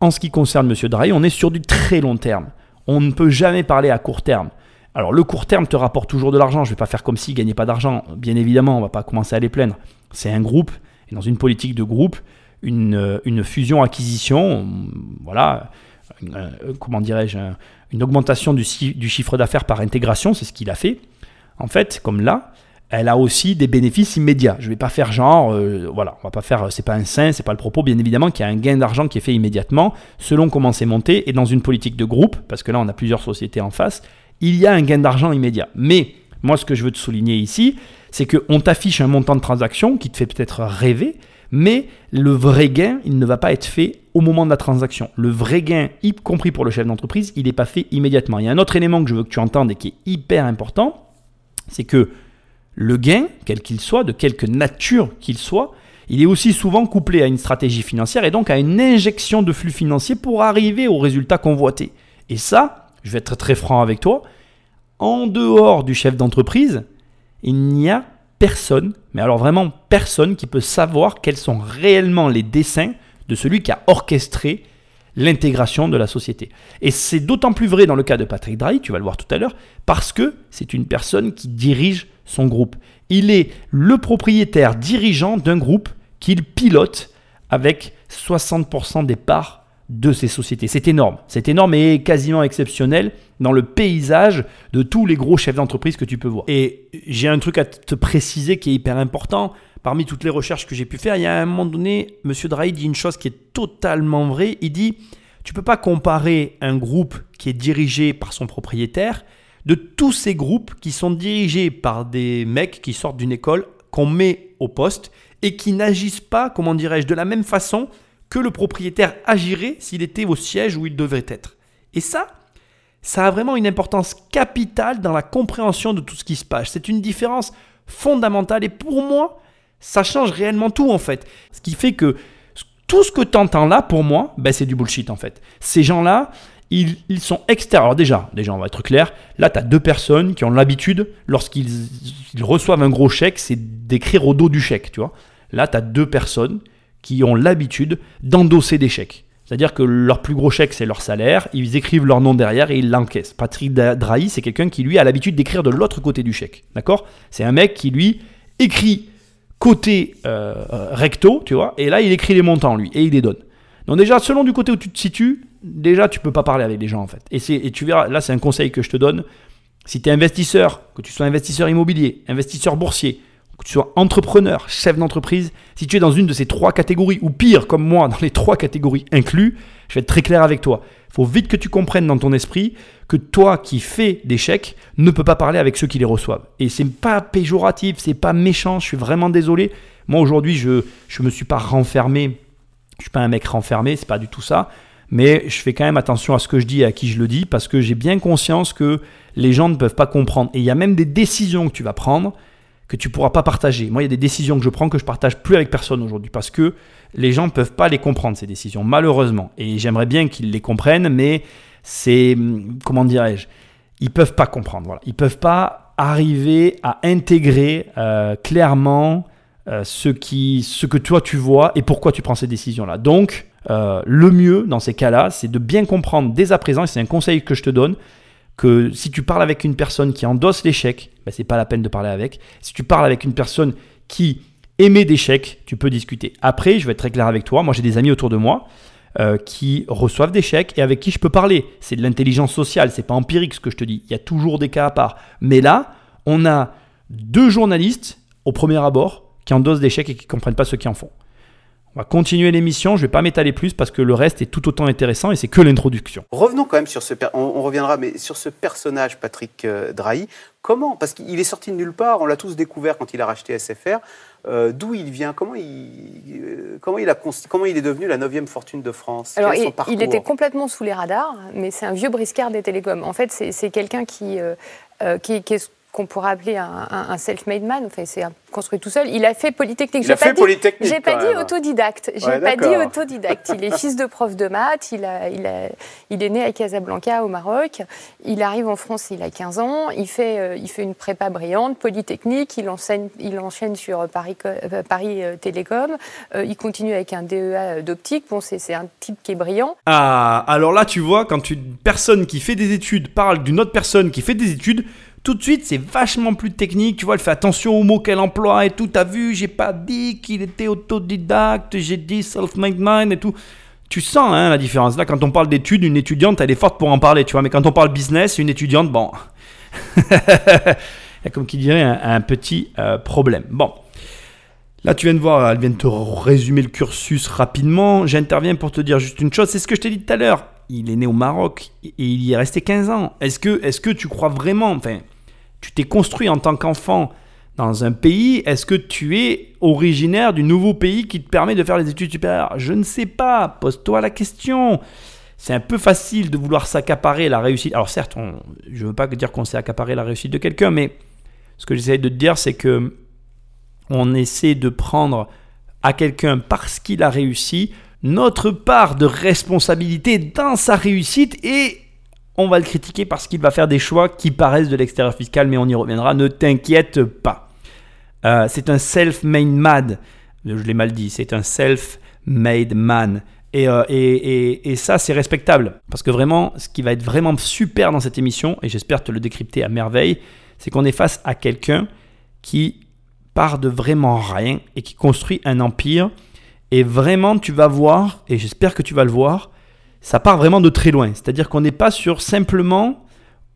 en ce qui concerne M. Drahi, on est sur du très long terme. On ne peut jamais parler à court terme. Alors le court terme te rapporte toujours de l'argent. Je ne vais pas faire comme s'il ne gagnait pas d'argent. Bien évidemment, on ne va pas commencer à les plaindre. C'est un groupe. Et dans une politique de groupe, une, fusion-acquisition, voilà, comment dirais-je, un- une augmentation du chiffre d'affaires par intégration, c'est ce qu'il a fait. En fait, comme là, elle a aussi des bénéfices immédiats. Je ne vais pas faire genre, euh, voilà, on va pas faire, c'est pas un saint, c'est pas le propos. Bien évidemment qu'il y a un gain d'argent qui est fait immédiatement, selon comment c'est monté, et dans une politique de groupe, parce que là on a plusieurs sociétés en face, il y a un gain d'argent immédiat. Mais moi, ce que je veux te souligner ici, c'est qu'on t'affiche un montant de transaction qui te fait peut-être rêver, mais le vrai gain, il ne va pas être fait au moment de la transaction. Le vrai gain, y compris pour le chef d'entreprise, il n'est pas fait immédiatement. Il y a un autre élément que je veux que tu entendes et qui est hyper important, c'est que le gain, quel qu'il soit, de quelque nature qu'il soit, il est aussi souvent couplé à une stratégie financière et donc à une injection de flux financiers pour arriver au résultat convoité. Et ça, je vais être très franc avec toi, en dehors du chef d'entreprise, il n'y a personne, mais alors vraiment personne qui peut savoir quels sont réellement les desseins de celui qui a orchestré l'intégration de la société. Et c'est d'autant plus vrai dans le cas de Patrick Drahi, tu vas le voir tout à l'heure, parce que c'est une personne qui dirige son groupe. Il est le propriétaire dirigeant d'un groupe qu'il pilote avec 60% des parts de ces sociétés. C'est énorme. C'est énorme et quasiment exceptionnel dans le paysage de tous les gros chefs d'entreprise que tu peux voir. Et j'ai un truc à te préciser qui est hyper important. Parmi toutes les recherches que j'ai pu faire, il y a un moment donné, M. Drahi dit une chose qui est totalement vraie. Il dit, tu peux pas comparer un groupe qui est dirigé par son propriétaire de tous ces groupes qui sont dirigés par des mecs qui sortent d'une école qu'on met au poste et qui n'agissent pas, comment dirais-je, de la même façon que le propriétaire agirait s'il était au siège où il devrait être. Et ça, ça a vraiment une importance capitale dans la compréhension de tout ce qui se passe. C'est une différence fondamentale et pour moi, ça change réellement tout en fait. Ce qui fait que tout ce que tu entends là, pour moi, ben, c'est du bullshit en fait. Ces gens-là, ils, sont extérieurs. Alors déjà, déjà, on va être clair, là, tu as deux personnes qui ont l'habitude, lorsqu'ils ils reçoivent un gros chèque, c'est d'écrire au dos du chèque, tu vois. Là, tu as deux personnes qui ont l'habitude d'endosser des chèques. C'est-à-dire que leur plus gros chèque, c'est leur salaire, ils écrivent leur nom derrière et ils l'encaissent. Patrick Drahi, c'est quelqu'un qui, lui, a l'habitude d'écrire de l'autre côté du chèque. D'accord? C'est un mec qui, lui, écrit côté euh, recto, tu vois, et là, il écrit les montants, lui, et il les donne. Donc déjà, selon du côté où tu te situes, déjà, tu peux pas parler avec les gens, en fait. Et, et tu verras, là, c'est un conseil que je te donne. Si tu es investisseur, que tu sois investisseur immobilier, investisseur boursier, que tu sois entrepreneur, chef d'entreprise, si tu es dans une de ces trois catégories, ou pire, comme moi, dans les trois catégories inclus, je vais être très clair avec toi. Il faut vite que tu comprennes dans ton esprit que toi qui fais des chèques ne peux pas parler avec ceux qui les reçoivent. Et c'est pas péjoratif, c'est pas méchant, je suis vraiment désolé. Moi aujourd'hui, je je me suis pas renfermé, je suis pas un mec renfermé, c'est pas du tout ça. Mais je fais quand même attention à ce que je dis et à qui je le dis parce que j'ai bien conscience que les gens ne peuvent pas comprendre. Et il y a même des décisions que tu vas prendre que tu pourras pas partager. Moi, il y a des décisions que je prends que je partage plus avec personne aujourd'hui parce que les gens peuvent pas les comprendre ces décisions, malheureusement. Et j'aimerais bien qu'ils les comprennent, mais c'est hum, comment dirais-je Ils peuvent pas comprendre. Voilà, ils peuvent pas arriver à intégrer euh, clairement euh, ce qui, ce que toi tu vois et pourquoi tu prends ces décisions-là. Donc, euh, le mieux dans ces cas-là, c'est de bien comprendre dès à présent. Et c'est un conseil que je te donne que si tu parles avec une personne qui endosse l'échec, ben c'est pas la peine de parler avec. Si tu parles avec une personne qui émet chèques, tu peux discuter. Après, je vais être très clair avec toi. Moi, j'ai des amis autour de moi euh, qui reçoivent des chèques et avec qui je peux parler. C'est de l'intelligence sociale, c'est pas empirique ce que je te dis. Il y a toujours des cas à part. Mais là, on a deux journalistes au premier abord qui endossent des chèques et qui comprennent pas ce qu'ils en font. On va continuer l'émission, je vais pas m'étaler plus parce que le reste est tout autant intéressant et c'est que l'introduction. Revenons quand même sur ce, per- on, on reviendra, mais sur ce personnage, Patrick euh, Drahi. Comment Parce qu'il est sorti de nulle part. On l'a tous découvert quand il a racheté SFR. Euh, D'où il vient Comment il, euh, comment il a comment il est devenu la neuvième fortune de France? Alors, Quel est son il, parcours? il était complètement sous les radars, mais c'est un vieux briscard des télécoms. En fait, c'est quelqu'un qui, euh, qui, qui est qu'on pourrait appeler un, un- un self-made man. Enfin, c'est un- construit tout seul. Il a fait Polytechnique. Il J'ai a pas fait dit- Polytechnique, J'ai pas dit autodidacte. J'ai Ouais, pas dit autodidacte. Il est fils de prof de maths. Il, a, il, a- il est né à Casablanca, au Maroc. Il arrive en France, il a 15 ans. Il fait, euh, il fait une prépa brillante, Polytechnique. Il, enseigne, il enchaîne sur Paris, euh, Paris euh, Télécom. Euh, il continue avec un DEA d'optique. Bon, c'est c'est un type qui est brillant. Ah, alors là, tu vois, quand une personne qui fait des études parle d'une autre personne qui fait des études, tout de suite, c'est vachement plus technique. Tu vois, elle fait attention aux mots qu'elle emploie et tout. T'as vu, j'ai pas dit qu'il était autodidacte, j'ai dit self-made man et tout. Tu sens hein, la différence. Là, quand on parle d'études, une étudiante, elle est forte pour en parler, tu vois. Mais quand on parle business, une étudiante, bon. Il a comme qui dirait un, petit euh, problème. Bon. Là, tu viens de voir, elle vient de te résumer le cursus rapidement. J'interviens pour te dire juste une chose. C'est ce que je t'ai dit tout à l'heure. Il est né au Maroc et il y est resté 15 ans. Est-ce que, est que tu crois vraiment, enfin, tu t'es construit en tant qu'enfant dans un pays, est-ce que tu es originaire du nouveau pays qui te permet de faire les études supérieures? Je ne sais pas. Pose-toi la question. C'est un peu facile de vouloir s'accaparer la réussite. Alors certes, je ne veux pas dire qu'on s'est accaparé la réussite de quelqu'un, mais ce que j'essaie de te dire, c'est que on essaie de prendre à quelqu'un parce qu'il a réussi notre part de responsabilité dans sa réussite et on va le critiquer parce qu'il va faire des choix qui paraissent de l'extérieur fiscal, mais on y reviendra, ne t'inquiète pas. Euh, c'est un self-made man, je l'ai mal dit, c'est un self-made man. Euh, et- et ça, c'est respectable. Parce que vraiment, ce qui va être vraiment super dans cette émission, et j'espère te le décrypter à merveille, c'est qu'on est face à quelqu'un qui part de vraiment rien et qui construit un empire. Et vraiment, tu vas voir, et j'espère que tu vas le voir, ça part vraiment de très loin. C'est-à-dire qu'on n'est pas sur simplement,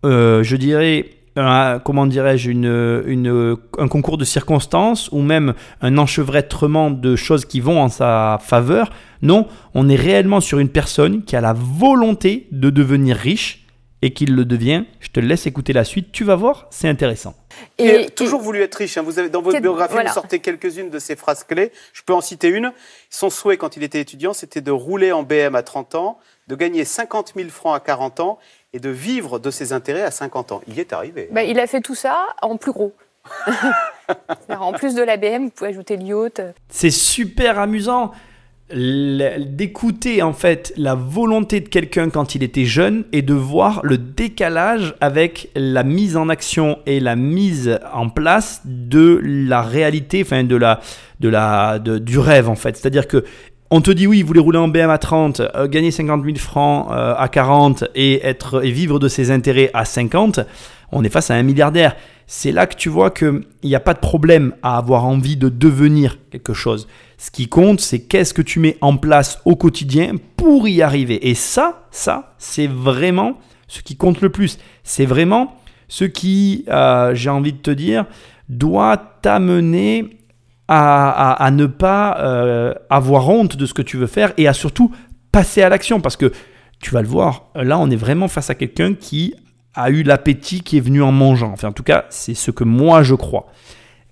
euh, je dirais, un- comment dirais-je, une, une- un concours de circonstances ou même un enchevêtrement de choses qui vont en sa faveur. Non, on est réellement sur une personne qui a la volonté de devenir riche et qui le devient. Je te laisse écouter la suite, tu vas voir, c'est intéressant. Il a toujours voulu être riche. hein. Vous avez, dans votre biographie, voilà. vous sortez quelques-unes de ses phrases clés. Je peux en citer une. Son souhait quand il était étudiant, c'était de rouler en BM à 30 ans, de gagner 50 000 francs à 40 ans et de vivre de ses intérêts à 50 ans. Il y est arrivé. Bah, il a fait tout ça en plus gros. En plus de l'ABM, vous pouvez ajouter le yacht. C'est super amusant d'écouter en fait la volonté de quelqu'un quand il était jeune et de voir le décalage avec la mise en action et la mise en place de la réalité, enfin de la, de la, de- du rêve en fait. C'est-à-dire que on te dit oui, il voulait rouler en BM à 30, euh, gagner 50 000 francs euh, à 40 et, être, et vivre de ses intérêts à 50. On est face à un milliardaire. C'est là que tu vois qu'il n'y a pas de problème à avoir envie de devenir quelque chose. Ce qui compte, c'est qu'est-ce que tu mets en place au quotidien pour y arriver. Et ça, ça, c'est vraiment ce qui compte le plus. C'est vraiment ce qui, euh, j'ai envie de te dire, doit t'amener à, ne pas euh, avoir honte de ce que tu veux faire et à surtout passer à l'action. Parce que tu vas le voir, là, on est vraiment face à quelqu'un qui a eu l'appétit qui est venu en mangeant. Enfin, en tout cas, c'est ce que moi je crois.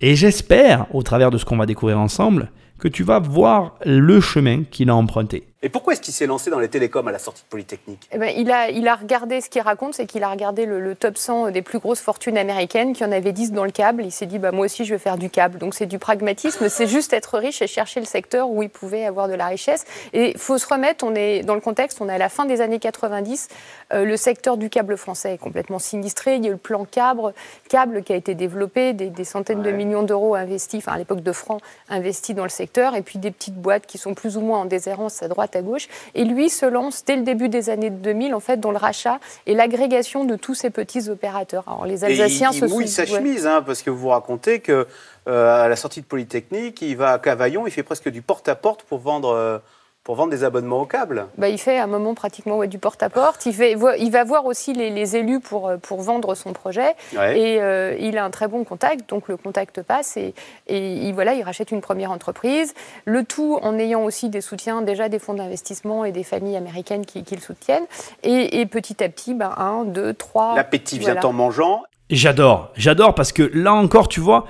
Et j'espère, au travers de ce qu'on va découvrir ensemble, que tu vas voir le chemin qu'il a emprunté. Et pourquoi est-ce qu'il s'est lancé dans les télécoms à la sortie de Polytechnique Eh ben, il, a, il a regardé, ce qu'il raconte, c'est qu'il a regardé le, le top 100 des plus grosses fortunes américaines, qui en avait 10 dans le câble. Il s'est dit, bah, moi aussi, je vais faire du câble. Donc, c'est du pragmatisme, c'est juste être riche et chercher le secteur où il pouvait avoir de la richesse. Et il faut se remettre, on est dans le contexte, on est à la fin des années 90. Euh, le secteur du câble français est complètement sinistré. Il y a eu le plan câble, câble qui a été développé, des, des centaines de millions d'euros investis, enfin, à l'époque de francs, investis dans le secteur, et puis des petites boîtes qui sont plus ou moins en déshérence à droite, à gauche. Et lui se lance dès le début des années 2000, en fait, dans le rachat et l'agrégation de tous ces petits opérateurs. Alors, les Et il, Alsaciens il se mouille sont- sa chemise, hein, parce que vous racontez que euh, à la sortie de Polytechnique, il va à Cavaillon, il fait presque du porte-à-porte pour vendre, euh, pour vendre des abonnements au câble. Bah, il fait à un moment pratiquement ouais, du porte-à-porte. Il, fait- il va voir aussi les, les élus pour, euh, pour vendre son projet. Ouais. Et euh, il a un très bon contact, donc le contact passe. Et, et il, voilà, il rachète une première entreprise. Le tout en ayant aussi des soutiens, déjà des fonds d'investissement et des familles américaines qui, qui le soutiennent. Et, et petit à petit, ben, un, deux, trois. L'appétit vient en mangeant. J'adore, j'adore parce que là encore, tu vois,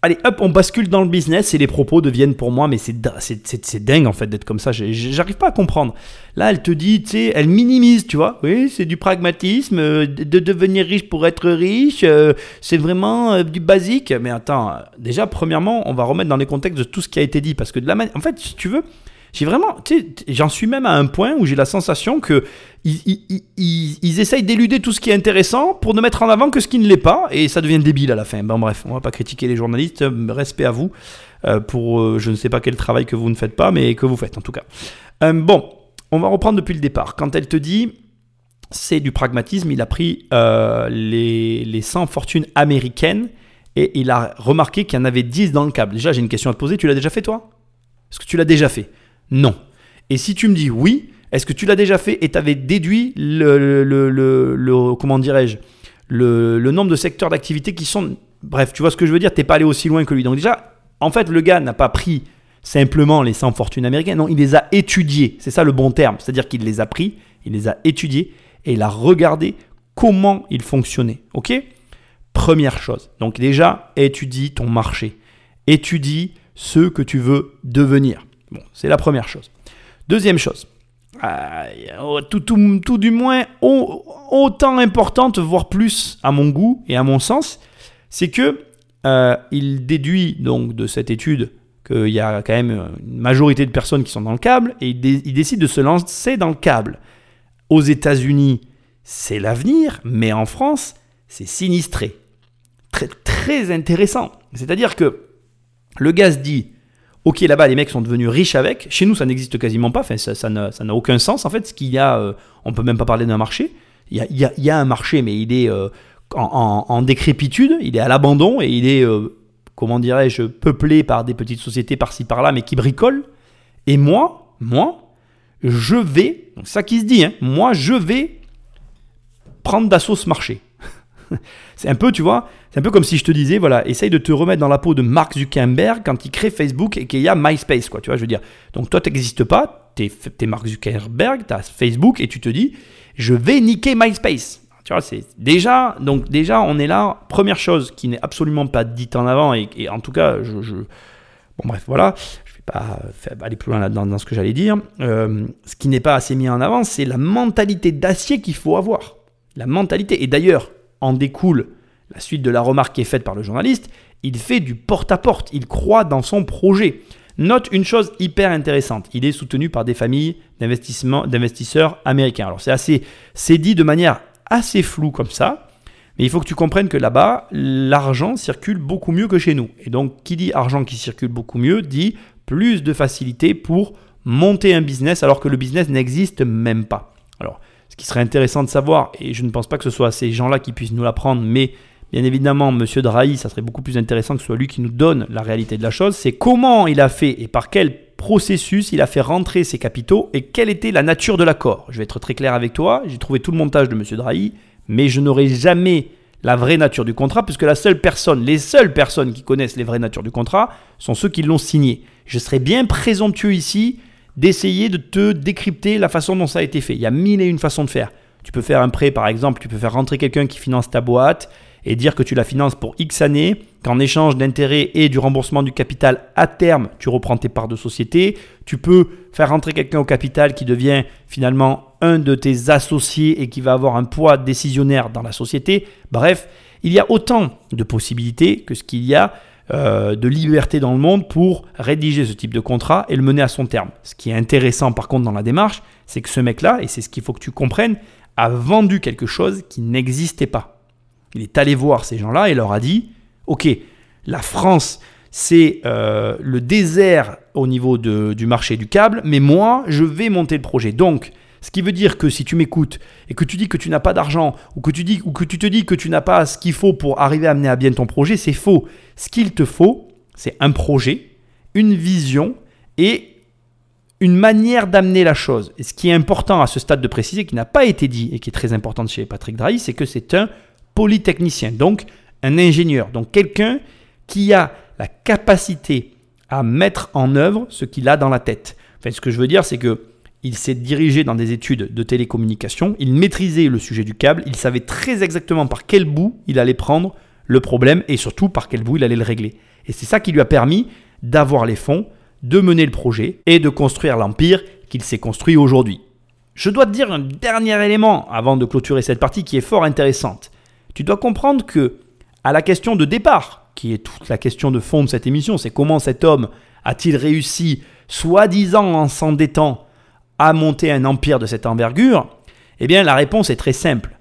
Allez, hop, on bascule dans le business et les propos deviennent pour moi, mais c'est c'est- dingue en fait d'être comme ça. J'arrive pas à comprendre. Là, elle te dit, tu sais, elle minimise, tu vois. Oui, c'est du pragmatisme, euh, de de devenir riche pour être riche, euh, c'est vraiment euh, du basique. Mais attends, déjà, premièrement, on va remettre dans les contextes de tout ce qui a été dit. Parce que de la manière. En fait, si tu veux, j'ai vraiment. J'en suis même à un point où j'ai la sensation que ils, essayent d'éluder tout ce qui est intéressant pour ne mettre en avant que ce qui ne l'est pas. Et ça devient débile à la fin. Bon, bref, on va pas critiquer les journalistes. euh, Respect à vous euh, pour euh, je ne sais pas quel travail que vous ne faites pas, mais que vous faites en tout cas. Bon, on va reprendre depuis le départ. Quand elle te dit c'est du pragmatisme, il a pris les, les 100 fortunes américaines et il a remarqué qu'il y en avait 10 dans le câble. Déjà, j'ai une question à te poser. Tu l'as déjà fait, toi? Est-ce que tu l'as déjà fait? Non. Et si tu me dis oui, est-ce que tu l'as déjà fait et tu avais déduit le, le- le- comment dirais-je, le, nombre de secteurs d'activité qui sont... Bref, tu vois ce que je veux dire T'es pas allé aussi loin que lui. Donc déjà, en fait, le gars n'a pas pris simplement les 100 fortunes américaines. Non, il les a étudiées. C'est ça le bon terme. C'est-à-dire qu'il les a pris, il les a étudiées et il a regardé comment ils fonctionnaient. Ok? Première chose. Donc déjà, étudie ton marché. Étudie ce que tu veux devenir. Bon, c'est la première chose. Deuxième chose. Euh, tout, tout- tout du moins au- autant importante, voire plus à mon goût et à mon sens, c'est que euh, il déduit donc de cette étude qu'il y a quand même une majorité de personnes qui sont dans le câble et il, dé- il décide de se lancer dans le câble. Aux États-Unis, c'est l'avenir, mais en France, c'est sinistré. Très, intéressant. C'est-à-dire que le se dit Ok, là-bas, les mecs sont devenus riches avec. Chez nous, ça n'existe quasiment pas. Enfin, ça n'a aucun sens. En fait, ce qu'il y a, euh, on peut même pas parler d'un marché. Il y a, un marché, mais il est euh, en décrépitude. Il est à l'abandon et il est, euh, comment dirais-je, peuplé par des petites sociétés par-ci par-là, mais qui bricolent. Et moi, moi, je vais, donc ça qui se dit, hein, moi, je vais prendre d'assaut ce marché. C'est un peu, tu vois, c'est un peu comme si je te disais, voilà, essaye de te remettre dans la peau de Mark Zuckerberg quand il crée Facebook et qu'il y a MySpace, quoi, tu vois, je veux dire. Donc toi, tu n'existes pas, tu es, Mark Zuckerberg, tu as Facebook et tu te dis, je vais niquer MySpace. Tu vois, c'est déjà, donc déjà, on est là, première chose qui n'est absolument pas dite en avant et, en tout cas, je, bon bref, voilà, pas faire- aller plus loin là-dedans dans ce que j'allais dire. Euh, ce qui n'est pas assez mis en avant, c'est la mentalité d'acier qu'il faut avoir. La mentalité. Et d'ailleurs, en découle la suite de la remarque qui est faite par le journaliste. Il fait du porte-à-porte. Il croit dans son projet. Note une chose hyper intéressante. Il est soutenu par des familles d'investisseurs américains. Alors c'est assez, c'est dit de manière assez floue comme ça. Mais il faut que tu comprennes que là-bas, l'argent circule beaucoup mieux que chez nous. Et donc, qui dit argent qui circule beaucoup mieux, dit plus de facilité pour monter un business alors que le business n'existe même pas. Alors, qui serait intéressant de savoir, et je ne pense pas que ce soit ces gens-là qui puissent nous l'apprendre, mais bien évidemment, Monsieur Drahi, ça serait beaucoup plus intéressant que ce soit lui qui nous donne la réalité de la chose, c'est comment il a fait et par quel processus il a fait rentrer ses capitaux et quelle était la nature de l'accord. Je vais être très clair avec toi, j'ai trouvé tout le montage de Monsieur Drahi, mais je n'aurai jamais la vraie nature du contrat, puisque la seule personne, les seules personnes qui connaissent les vraies natures du contrat sont ceux qui l'ont signé. Je serais bien présomptueux ici d'essayer de te décrypter la façon dont ça a été fait. Il y a mille et une façons de faire. Tu peux faire un prêt, par exemple, tu peux faire rentrer quelqu'un qui finance ta boîte et dire que tu la finances pour X années, qu'en échange d'intérêts et du remboursement du capital à terme, tu reprends tes parts de société. Tu peux faire rentrer quelqu'un au capital qui devient finalement un de tes associés et qui va avoir un poids décisionnaire dans la société. Bref, il y a autant de possibilités que ce qu'il y a euh, de liberté dans le monde pour rédiger ce type de contrat et le mener à son terme. Ce qui est intéressant par contre dans la démarche, c'est que ce mec-là, et c'est ce qu'il faut que tu comprennes, a vendu quelque chose qui n'existait pas. Il est allé voir ces gens-là et leur a dit, OK, la France, c'est euh, le désert au niveau de- du marché du câble, mais moi, je vais monter le projet. Donc, ce qui veut dire que si tu m'écoutes et que tu dis que tu n'as pas d'argent ou que tu dis ou que tu te dis que tu n'as pas ce qu'il faut pour arriver à mener à bien ton projet, c'est faux. Ce qu'il te faut, c'est un projet, une vision et une manière d'amener la chose. Et ce qui est important à ce stade de préciser, qui n'a pas été dit et qui est très important chez Patrick Drahi, c'est que c'est un polytechnicien, donc un ingénieur, donc quelqu'un qui a la capacité à mettre en œuvre ce qu'il a dans la tête. Enfin, ce que je veux dire, c'est que il s'est dirigé dans des études de télécommunication, il maîtrisait le sujet du câble, il savait très exactement par quel bout il allait prendre le problème et surtout par quel bout il allait le régler. Et c'est ça qui lui a permis d'avoir les fonds, de mener le projet et de construire l'empire qu'il s'est construit aujourd'hui. Je dois te dire un dernier élément avant de clôturer cette partie qui est fort intéressante. Tu dois comprendre que, à la question de départ, qui est toute la question de fond de cette émission, c'est comment cet homme a-t-il réussi, soi-disant en s'endettant, à monter un empire de cette envergure Eh bien, la réponse est très simple.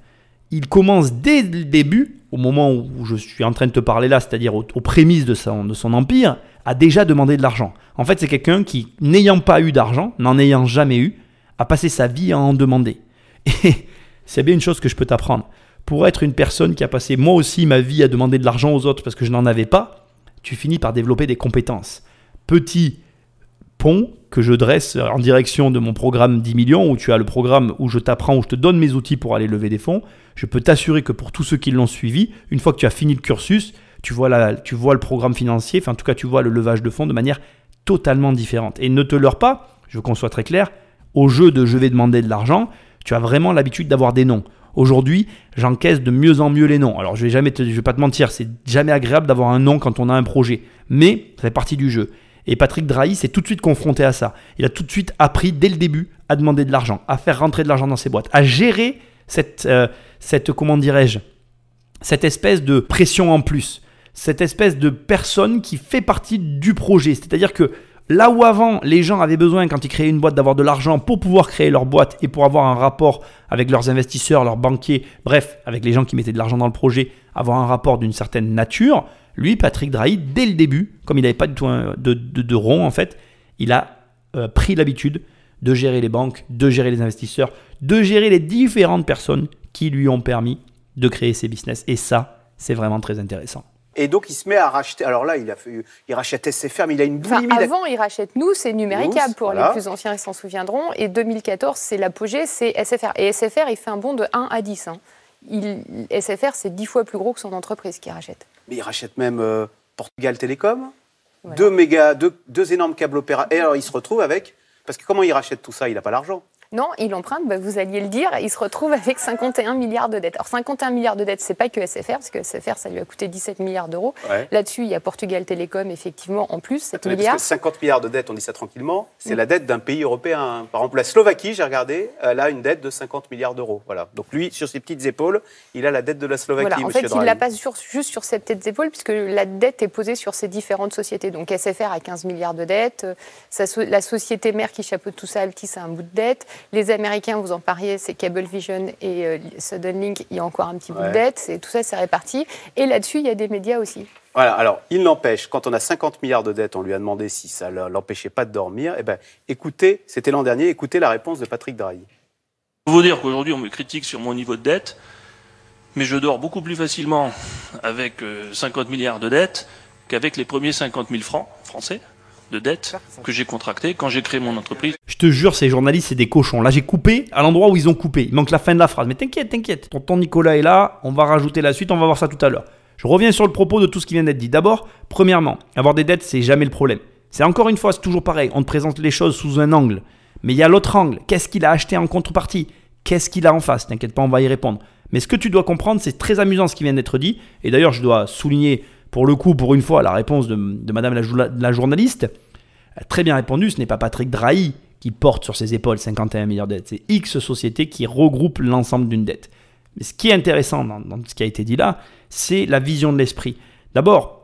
Il commence dès le début, au moment où je suis en train de te parler là, c'est-à-dire aux, prémices de son, empire, à déjà demander de l'argent. En fait, c'est quelqu'un qui, n'ayant pas eu d'argent, n'en ayant jamais eu, a passé sa vie à en demander. Et c'est bien une chose que je peux t'apprendre. Pour être une personne qui a passé moi aussi ma vie à demander de l'argent aux autres parce que je n'en avais pas, tu finis par développer des compétences. Petit pont que je dresse en direction de mon programme 10 millions, où tu as le programme où je t'apprends, où je te donne mes outils pour aller lever des fonds, je peux t'assurer que pour tous ceux qui l'ont suivi, une fois que tu as fini le cursus, tu vois, la, tu vois le programme financier, enfin en tout cas tu vois le levage de fonds de manière totalement différente. Et ne te leurre pas, je veux qu'on soit très clair, au jeu de je vais demander de l'argent, tu as vraiment l'habitude d'avoir des noms. Aujourd'hui, j'encaisse de mieux en mieux les noms. Alors je vais jamais vais pas te mentir, c'est jamais agréable d'avoir un nom quand on a un projet, mais ça fait partie du jeu. Et Patrick Drahi s'est tout de suite confronté à ça. Il a tout de suite appris dès le début à demander de l'argent, à faire rentrer de l'argent dans ses boîtes, à gérer cette, euh, cette comment dirais-je, cette espèce de pression en plus, cette espèce de personne qui fait partie du projet. C'est-à-dire que là où avant les gens avaient besoin quand ils créaient une boîte d'avoir de l'argent pour pouvoir créer leur boîte et pour avoir un rapport avec leurs investisseurs, leurs banquiers, bref, avec les gens qui mettaient de l'argent dans le projet, avoir un rapport d'une certaine nature, lui, Patrick Drahi, dès le début, comme il n'avait pas du tout de, de, rond, en fait, il a euh, pris l'habitude de gérer les banques, de gérer les investisseurs, de gérer les différentes personnes qui lui ont permis de créer ses business. Et ça, c'est vraiment très intéressant. Et donc, il se met à racheter. Alors là, il, a fait, il rachète SFR, mais il a une boulimie. avant, il rachète nous, c'est numéricable pour les plus anciens, ils s'en souviendront. Et 2014, c'est l'apogée, c'est SFR. Et SFR, il fait un bond de 1 à 10. Hein. Il, SFR, c'est 10 fois plus gros que son entreprise qui rachète mais il rachète même euh, Portugal Télécom, deux, méga, deux, deux énormes câbles opérateurs. Et alors, il se retrouve avec. Parce que comment il rachète tout ça? Il n'a pas l'argent. Non, il emprunte, bah, vous alliez le dire, il se retrouve avec 51 milliards de dettes. Alors 51 milliards de dettes, c'est pas que SFR, parce que SFR, ça lui a coûté 17 milliards d'euros. Là-dessus, il y a Portugal Télécom, effectivement, en plus, 7 milliards. Parce que 50 milliards de dettes, on dit ça tranquillement, c'est la dette d'un pays européen. Par exemple, la Slovaquie, j'ai regardé, elle a une dette de 50 milliards d'euros. Voilà. Donc lui, sur ses petites épaules, il a la dette de la Slovaquie. Voilà. En fait, il ne l'a pas juste sur ses petites épaules, puisque la dette est posée sur ses différentes sociétés. Donc SFR a 15 milliards de dettes, la société mère qui chapeaute tout ça, Altis, a un bout de dette. Les Américains vous en pariez, c'est Cablevision et euh, Suddenlink, il y a encore un petit bout de dette, tout ça c'est réparti. Et là-dessus, il y a des médias aussi. Voilà, alors il n'empêche, quand on a 50 milliards de dettes, on lui a demandé si ça ne l'empêchait pas de dormir. Eh ben, écoutez, c'était l'an dernier, écoutez la réponse de Patrick Drahi. Je vous dire qu'aujourd'hui on me critique sur mon niveau de dette, mais je dors beaucoup plus facilement avec 50 euh, milliards de dettes qu'avec les premiers 50 000 francs français de dettes que j'ai contractées quand j'ai créé mon entreprise. Je te jure, ces journalistes, c'est des cochons. Là, j'ai coupé à l'endroit où ils ont coupé. Il manque la fin de la phrase. Mais t'inquiète, t'inquiète. Tonton Nicolas est là. On va rajouter la suite. On va voir ça tout à l'heure. Je reviens sur le propos de tout ce qui vient d'être dit. D'abord, premièrement, avoir des dettes, c'est jamais le problème. C'est encore une fois, c'est toujours pareil. On te présente les choses sous un angle. Mais il y a l'autre angle. Qu'est-ce qu'il a acheté en contrepartie? Qu'est-ce qu'il a en face? T'inquiète pas, on va y répondre. Mais ce que tu dois comprendre, c'est très amusant ce qui vient d'être dit. Et d'ailleurs, je dois souligner pour le coup, pour une fois, la réponse de, Madame la, journaliste très bien répondu, ce n'est pas Patrick Drahi qui porte sur ses épaules 51 milliards de dettes, c'est X sociétés qui regroupent l'ensemble d'une dette. Mais ce qui est intéressant dans, ce qui a été dit là, c'est la vision de l'esprit. D'abord,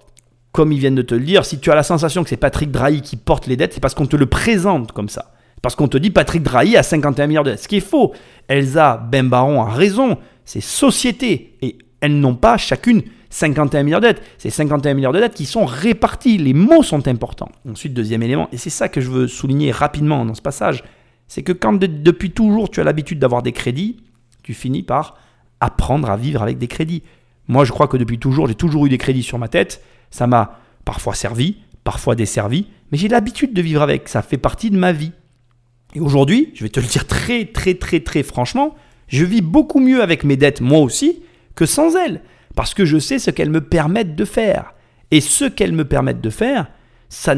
comme ils viennent de te le dire, si tu as la sensation que c'est Patrick Drahi qui porte les dettes, c'est parce qu'on te le présente comme ça. Parce qu'on te dit Patrick Drahi a 51 milliards de dettes. Ce qui est faux. Elsa Bembaron a raison. Ces sociétés, et elles n'ont pas chacune 51 milliards de dettes. C'est 51 milliards de dettes qui sont répartis. Les mots sont importants. Ensuite, deuxième élément, et c'est ça que je veux souligner rapidement dans ce passage, c'est que quand depuis toujours tu as l'habitude d'avoir des crédits, tu finis par apprendre à vivre avec des crédits. Moi, je crois que depuis toujours, j'ai toujours eu des crédits sur ma tête. Ça m'a parfois servi, parfois desservi, mais j'ai l'habitude de vivre avec. Ça fait partie de ma vie. Et aujourd'hui, je vais te le dire très, très, très, très franchement, je vis beaucoup mieux avec mes dettes, moi aussi, que sans elles parce que je sais ce qu'elles me permettent de faire. Et ce qu'elles me permettent de faire, ça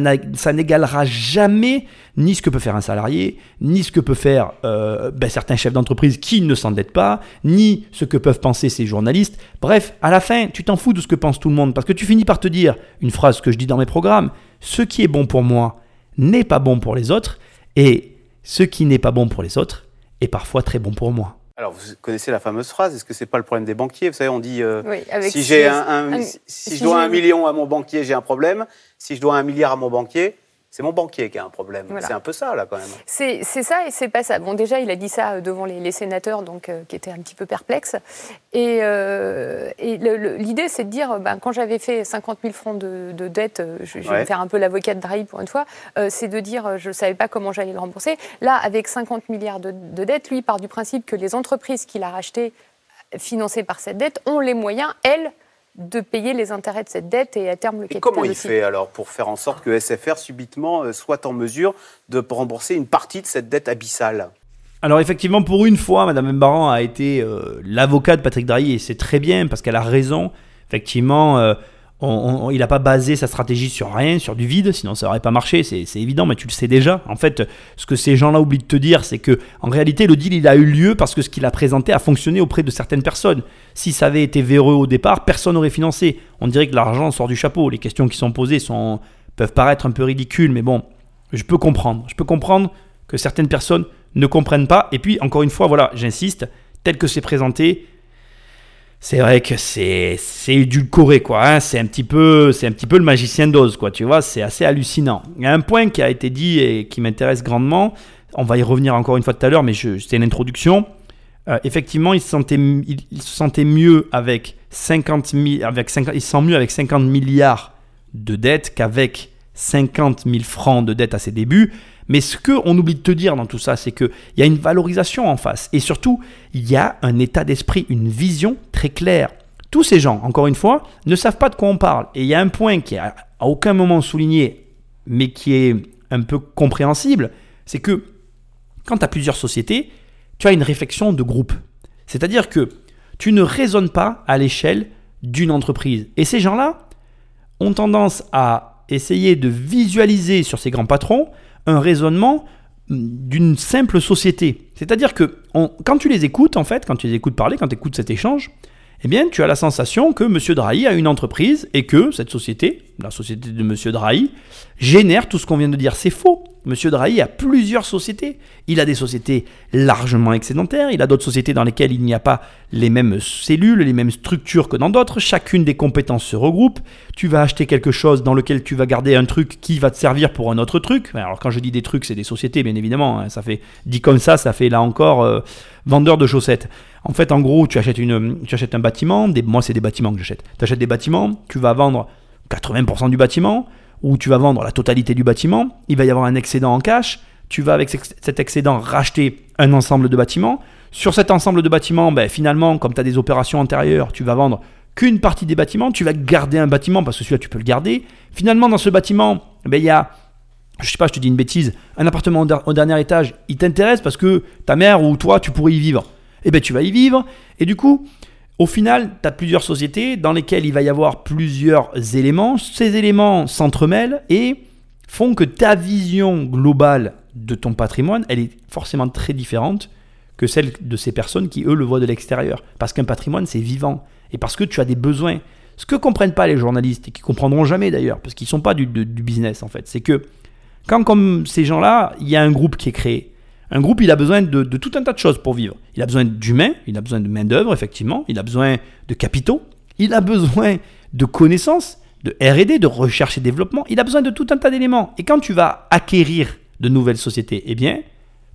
n'égalera jamais ni ce que peut faire un salarié, ni ce que peut faire euh, ben, certains chefs d'entreprise qui ne s'endettent pas, ni ce que peuvent penser ces journalistes. Bref, à la fin, tu t'en fous de ce que pense tout le monde, parce que tu finis par te dire, une phrase que je dis dans mes programmes, ce qui est bon pour moi n'est pas bon pour les autres, et ce qui n'est pas bon pour les autres est parfois très bon pour moi. Alors, vous connaissez la fameuse phrase, est-ce que c'est pas le problème des banquiers? Vous savez, on dit, euh, Oui, si, j'ai un, un- un- si, je dois un million à mon banquier, j'ai un problème. Si je dois un milliard à mon banquier, c'est mon banquier qui a un problème. Voilà. C'est un peu ça, là, quand même. C'est ça et c'est pas ça. Bon, déjà, il a dit ça devant les, les sénateurs, donc euh, qui étaient un petit peu perplexes. Et, euh, et l'idée, c'est de dire, euh, ben, quand j'avais fait 50 000 francs de, de dette, je, vais me faire un peu l'avocat de Drahi pour une fois, euh, c'est de dire, je ne savais pas comment j'allais le rembourser. Là, avec 50 milliards de, de dettes, lui part du principe que les entreprises qu'il a rachetées, financées par cette dette, ont les moyens, elles, de payer les intérêts de cette dette et à terme le Et capital comment il aussi. fait, alors, pour faire en sorte que SFR, subitement, euh, soit en mesure de rembourser une partie de cette dette abyssale? Alors effectivement, pour une fois, Madame Mbaran a été euh, l'avocat de Patrick Drahi et c'est très bien parce qu'elle a raison. Effectivement, euh, on- il n'a pas basé sa stratégie sur rien, sur du vide, sinon ça n'aurait pas marché, c'est c'est évident, mais tu le sais déjà. En fait, ce que ces gens-là oublient de te dire, c'est que en réalité, le deal, il a eu lieu parce que ce qu'il a présenté a fonctionné auprès de certaines personnes. Si ça avait été véreux au départ, personne n'aurait financé. On dirait que l'argent sort du chapeau. Les questions qui sont posées sont, peuvent paraître un peu ridicules, mais bon, je peux comprendre. Je peux comprendre que certaines personnes ne comprennent pas. Et puis, encore une fois, voilà, j'insiste, tel que c'est présenté, c'est vrai que c'est c'est édulcoré, quoi. hein. C'est un, petit peu- c'est un petit peu le magicien d'Oz, quoi. Tu vois, c'est assez hallucinant. Il y a un point qui a été dit et qui m'intéresse grandement. On va y revenir encore une fois tout à l'heure, mais c'était l'introduction. Euh, effectivement, il se, sentait, il, se sentait mieux avec 50 mi- avec 50 il se sent mieux avec 50 milliards de dettes qu'avec 50 000 francs de dettes à ses débuts. Mais ce qu'on oublie de te dire dans tout ça, c'est qu'il y a une valorisation en face. Et surtout, il y a un état d'esprit, une vision très claire. Tous ces gens, encore une fois, ne savent pas de quoi on parle. Et il y a un point qui est à aucun moment souligné, mais qui est un peu compréhensible, c'est que quand tu as plusieurs sociétés, tu as une réflexion de groupe. C'est-à-dire que tu ne raisonnes pas à l'échelle d'une entreprise. Et ces gens-là ont tendance à essayer de visualiser sur ces grands patrons un raisonnement d'une simple société. C'est-à-dire que quand tu les écoutes, en fait, quand tu les écoutes parler, quand tu écoutes cet échange, eh bien, tu as la sensation que M. Drahi a une entreprise et que cette société, la société de M. Drahi, génère tout ce qu'on vient de dire. C'est faux. M. Drahi a plusieurs sociétés. Il a des sociétés largement excédentaires, il a d'autres sociétés dans lesquelles il n'y a pas les mêmes cellules, les mêmes structures que dans d'autres. Chacune des compétences se regroupe. Tu vas acheter quelque chose dans lequel tu vas garder un truc qui va te servir pour un autre truc. Alors quand je dis des trucs, c'est des sociétés, bien évidemment. hein. Ça fait dit comme ça, ça fait là encore euh, vendeur de chaussettes. En fait, en gros, tu achètes, une, tu achètes un bâtiment. Des, moi, c'est des bâtiments que j'achète. Tu achètes des bâtiments, tu vas vendre 80% du bâtiment ou tu vas vendre la totalité du bâtiment. Il va y avoir un excédent en cash. Tu vas avec ce- cet excédent racheter un ensemble de bâtiments. Sur cet ensemble de bâtiments, ben, finalement, comme tu as des opérations antérieures, tu vas vendre qu'une partie des bâtiments. Tu vas garder un bâtiment parce que celui-là, tu peux le garder. Finalement, dans ce bâtiment, ben, il y a je sais pas, je te dis une bêtise, un appartement au dernier étage, il t'intéresse parce que ta mère ou toi, tu pourrais y vivre. Eh bien, tu vas y vivre. Et du coup, au final, tu as plusieurs sociétés dans lesquelles il va y avoir plusieurs éléments. Ces éléments s'entremêlent et font que ta vision globale de ton patrimoine, elle est forcément très différente que celle de ces personnes qui, eux, le voient de l'extérieur. Parce qu'un patrimoine, c'est vivant. Et parce que tu as des besoins. Ce que comprennent pas les journalistes, et qui comprendront jamais d'ailleurs, parce qu'ils sont pas du, du business en fait, c'est que quand, comme ces gens-là, il y a un groupe qui est créé. Un groupe, il a besoin de, de tout un tas de choses pour vivre. Il a besoin d'humains, il a besoin de main-d'œuvre, effectivement, il a besoin de capitaux, il a besoin de connaissances, de RD, de recherche et développement, il a besoin de tout un tas d'éléments. Et quand tu vas acquérir de nouvelles sociétés, eh bien,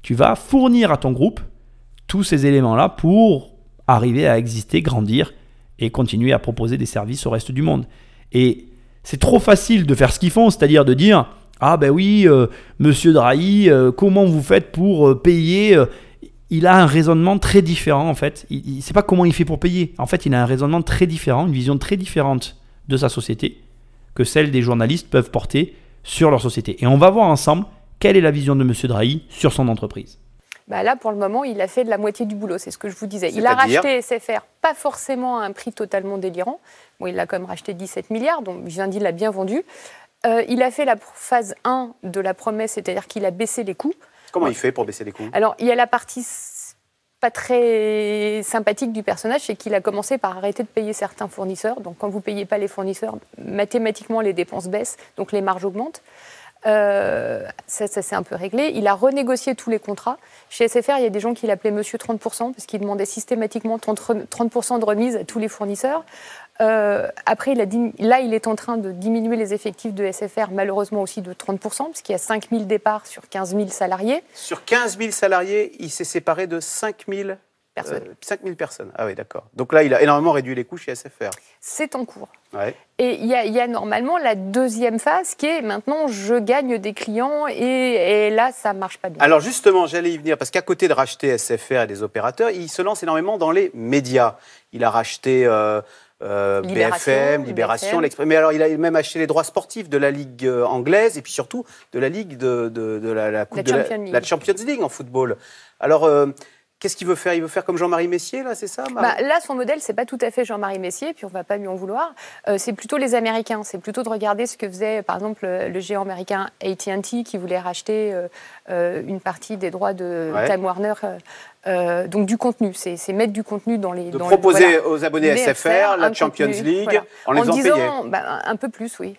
tu vas fournir à ton groupe tous ces éléments-là pour arriver à exister, grandir et continuer à proposer des services au reste du monde. Et c'est trop facile de faire ce qu'ils font, c'est-à-dire de dire Ah ben oui, euh, monsieur Drahi, euh, comment vous faites pour euh, payer Il a un raisonnement très différent en fait. Il ne sait pas comment il fait pour payer. En fait, il a un raisonnement très différent, une vision très différente de sa société que celle des journalistes peuvent porter sur leur société. Et on va voir ensemble quelle est la vision de monsieur Drahi sur son entreprise. Bah là, pour le moment, il a fait de la moitié du boulot, c'est ce que je vous disais. Il a racheté SFR, pas forcément à un prix totalement délirant. Bon, il l'a quand même racheté 17 milliards, donc je viens de dire, il l'a bien vendu. Euh, il a fait la phase 1 de la promesse, c'est-à-dire qu'il a baissé les coûts. Comment il fait pour baisser les coûts? Alors, il y a la partie pas très sympathique du personnage, c'est qu'il a commencé par arrêter de payer certains fournisseurs. Donc, quand vous ne payez pas les fournisseurs, mathématiquement, les dépenses baissent, donc les marges augmentent. Euh, ça, ça s'est un peu réglé. Il a renégocié tous les contrats. Chez SFR, il y a des gens qui l'appelaient Monsieur 30%, parce qu'il demandait systématiquement 30, re- 30% de remise à tous les fournisseurs. Euh, après, il a dim- là, il est en train de diminuer les effectifs de SFR, malheureusement aussi de 30%, parce qu'il y a 5000 départs sur 15 000 salariés. Sur 15 000 salariés, il s'est séparé de 5 000 Personnes. euh, 5 000 personnes. Ah oui, d'accord. Donc là, il a énormément réduit les coûts chez SFR. C'est en cours. Ouais. Et il y, a- il y a normalement la deuxième phase qui est maintenant je gagne des clients et, et là ça marche pas bien. Alors justement, j'allais y venir, parce qu'à côté de racheter SFR et des opérateurs, il se lance énormément dans les médias. Il a racheté euh, euh, Libération, BFM, Libération, l'Express. Mais alors, il a même acheté les droits sportifs de la Ligue euh, anglaise et puis surtout de la Ligue de, de- de la, la Coupe La de la, Champions League. la Champions League en football. Alors, euh, qu'est-ce qu'il veut faire? Il veut faire comme Jean-Marie Messier, là, c'est ça Bah, là, son modèle, c'est pas tout à fait Jean-Marie Messier, puis on va pas lui en vouloir. Euh, c'est plutôt les Américains. C'est plutôt de regarder ce que faisait, par exemple, le, géant américain AT&T qui voulait racheter euh, euh, une partie des droits de Ouais. Time Warner. euh, donc du contenu, c'est mettre du contenu dans les. de dans le- proposer voilà. aux abonnés SFR la Champions contenu, League voilà. en les faisant disant, bah, un peu plus, oui.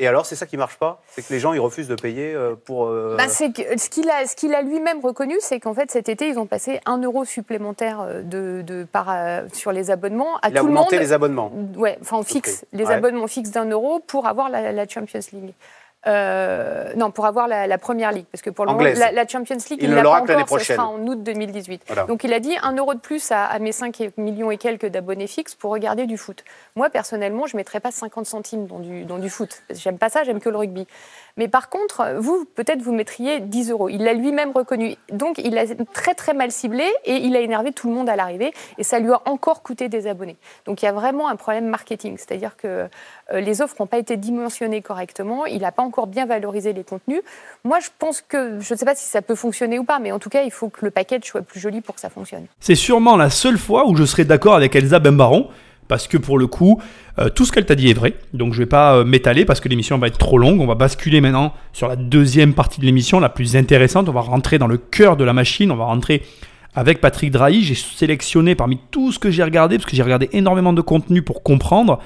Et alors, c'est ça qui marche pas C'est que les gens, ils refusent de payer euh, pour... euh, Bah, c'est que, ce qu'il a, qu'il a lui-même reconnu, c'est qu'en fait cet été ils ont passé un euro supplémentaire euh, de, de par, euh, sur les abonnements à il a tout le monde. augmenté les abonnements. Ouais, enfin on fixe les Ouais. abonnements fixes d'un euro pour avoir la, la Champions League. Euh, non, pour avoir la, la première ligue, parce que pour le moment, la, la Champions League, Il il l'a l'aura pas encore, ce sera en août 2018. Voilà. Donc il a dit un euro de plus à, à mes 5 millions et quelques d'abonnés fixes pour regarder du foot. Moi, personnellement, je ne mettrais pas 50 centimes dans du, dans du foot. J'aime pas ça, j'aime que le rugby. Mais par contre, vous, peut-être, vous mettriez 10 euros. Il l'a lui-même reconnu. Donc, il a très, très mal ciblé et il a énervé tout le monde à l'arrivée. Et ça lui a encore coûté des abonnés. Donc, il y a vraiment un problème marketing. C'est-à-dire que euh, les offres n'ont pas été dimensionnées correctement. Il n'a pas encore bien valorisé les contenus. Moi, je pense que, je ne sais pas si ça peut fonctionner ou pas, mais en tout cas, il faut que le package soit plus joli pour que ça fonctionne. C'est sûrement la seule fois où je serai d'accord avec Elsa Bembaron. Parce que pour le coup, euh, tout ce qu'elle t'a dit est vrai. Donc je vais pas euh, m'étaler parce que l'émission va être trop longue. On va basculer maintenant sur la deuxième partie de l'émission, la plus intéressante. On va rentrer dans le cœur de la machine. On va rentrer avec Patrick Drahi. J'ai sélectionné parmi tout ce que j'ai regardé, parce que j'ai regardé énormément de contenu pour comprendre.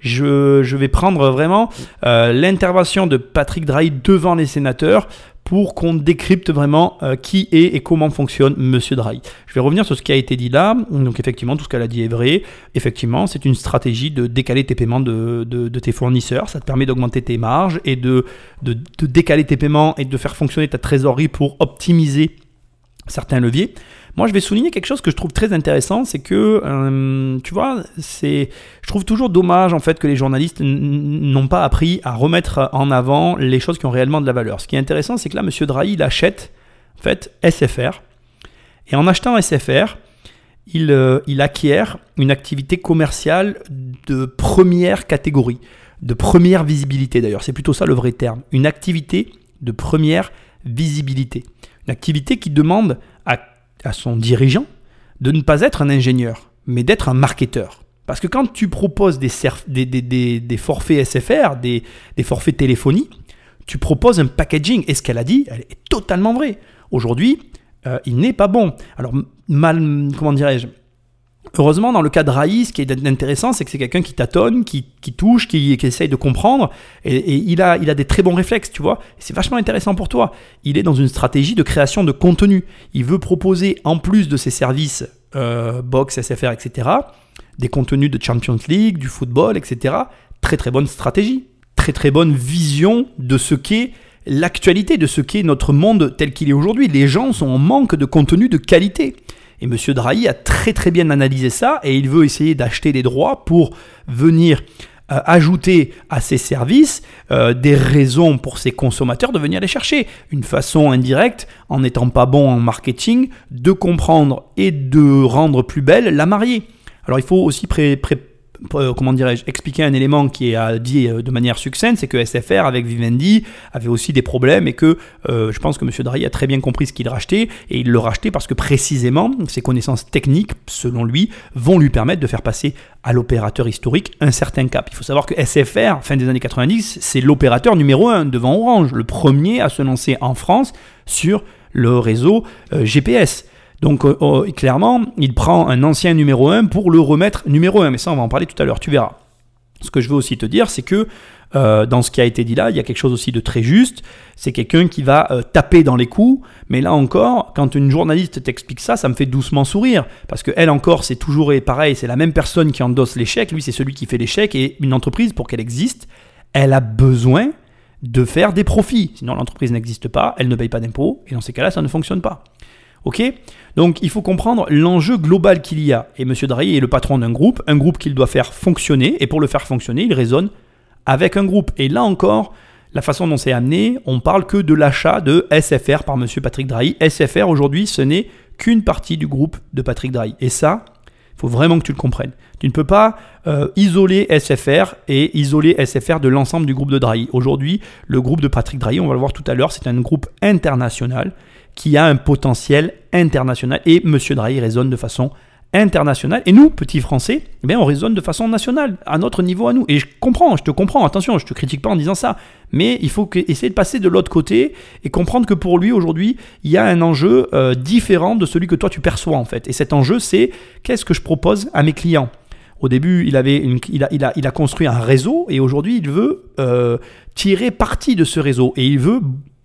Je, je vais prendre vraiment euh, l'intervention de Patrick Drahi devant les sénateurs pour qu'on décrypte vraiment euh, qui est et comment fonctionne Monsieur Drahi. Je vais revenir sur ce qui a été dit là. Donc effectivement, tout ce qu'elle a dit est vrai. Effectivement, c'est une stratégie de décaler tes paiements de, tes fournisseurs. Ça te permet d'augmenter tes marges et de décaler tes paiements et de faire fonctionner ta trésorerie pour optimiser certains leviers. Moi, je vais souligner quelque chose que je trouve très intéressant, c'est que, euh, tu vois, c'est, je trouve toujours dommage en fait que les journalistes n'ont pas appris à remettre en avant les choses qui ont réellement de la valeur. Ce qui est intéressant, c'est que là, Monsieur Drahi, il achète en fait SFR, et en achetant SFR, euh, il acquiert une activité commerciale de première catégorie, de première visibilité d'ailleurs. C'est plutôt ça le vrai terme. Une activité de première visibilité. Une activité qui demande à, son dirigeant de ne pas être un ingénieur, mais d'être un marketeur. Parce que quand tu proposes des, des, forfaits SFR, des, forfaits téléphonie, tu proposes un packaging. Et ce qu'elle a dit, elle est totalement vraie. Aujourd'hui, euh, il n'est pas bon. Alors, mal, comment dirais-je Heureusement, dans le cas de Raïs, ce qui est intéressant, c'est que c'est quelqu'un qui tâtonne, qui, qui touche, qui, qui essaye de comprendre, et, et il, a, il a des très bons réflexes, tu vois. C'est vachement intéressant pour toi. Il est dans une stratégie de création de contenu. Il veut proposer, en plus de ses services euh, box, SFR, etc., des contenus de Champions League, du football, etc. Très très bonne stratégie. Très très bonne vision de ce qu'est l'actualité, de ce qu'est notre monde tel qu'il est aujourd'hui. Les gens sont en manque de contenu de qualité. Et M. Drahi a très très bien analysé ça et il veut essayer d'acheter des droits pour venir euh, ajouter à ses services euh, des raisons pour ses consommateurs de venir les chercher. Une façon indirecte, en n'étant pas bon en marketing, de comprendre et de rendre plus belle la mariée. Alors il faut aussi pré- pré- comment dirais-je, expliquer un élément qui est à dit euh, de manière succincte, c'est que SFR avec Vivendi avait aussi des problèmes et que euh, je pense que M. Draghi a très bien compris ce qu'il rachetait et il le rachetait parce que précisément ses connaissances techniques, selon lui, vont lui permettre de faire passer à l'opérateur historique un certain cap. Il faut savoir que SFR, fin des années 90, c'est l'opérateur numéro un devant Orange, le premier à se lancer en France sur le réseau GPS. Donc euh, oh, clairement, il prend un ancien numéro 1 pour le remettre numéro 1. Mais ça, on va en parler tout à l'heure, tu verras. Ce que je veux aussi te dire, c'est que euh, dans ce qui a été dit là, il y a quelque chose aussi de très juste. C'est quelqu'un qui va euh, taper dans les coups. Mais là encore, quand une journaliste t'explique ça, ça me fait doucement sourire. Parce que elle encore, c'est toujours pareil, c'est la même personne qui endosse l'échec. Lui, c'est celui qui fait l'échec. Et une entreprise, pour qu'elle existe, elle a besoin de faire des profits. Sinon, l'entreprise n'existe pas, elle ne paye pas d'impôts. Et dans ces cas-là, ça ne fonctionne pas. Ok? Donc il faut comprendre l'enjeu global qu'il y a. Et M. Drahi est le patron d'un groupe, un groupe qu'il doit faire fonctionner. Et pour le faire fonctionner, il raisonne avec un groupe. Et là encore, la façon dont c'est amené, on parle que de l'achat de SFR par M. Patrick Drahi. SFR aujourd'hui, ce n'est qu'une partie du groupe de Patrick Drahi. Et ça, il faut vraiment que tu le comprennes. Tu ne peux pas euh, isoler SFR et isoler SFR de l'ensemble du groupe de Drahi. Aujourd'hui, le groupe de Patrick Drahi, on va le voir tout à l'heure, c'est un groupe international qui a un potentiel international. Et M. Drahi raisonne de façon internationale. Et nous, petits Français, eh bien, on raisonne de façon nationale, à notre niveau à nous. Et je comprends, je te comprends, attention, je te critique pas en disant ça. Mais il faut essayer de passer de l'autre côté et comprendre que pour lui, aujourd'hui, il y a un enjeu euh, différent de celui que toi tu perçois en fait. Et cet enjeu, c'est qu'est-ce que je propose à mes clients? Au début, il, avait il, a, il, a, construit un réseau et aujourd'hui, il veut euh, tirer parti de ce réseau et il veut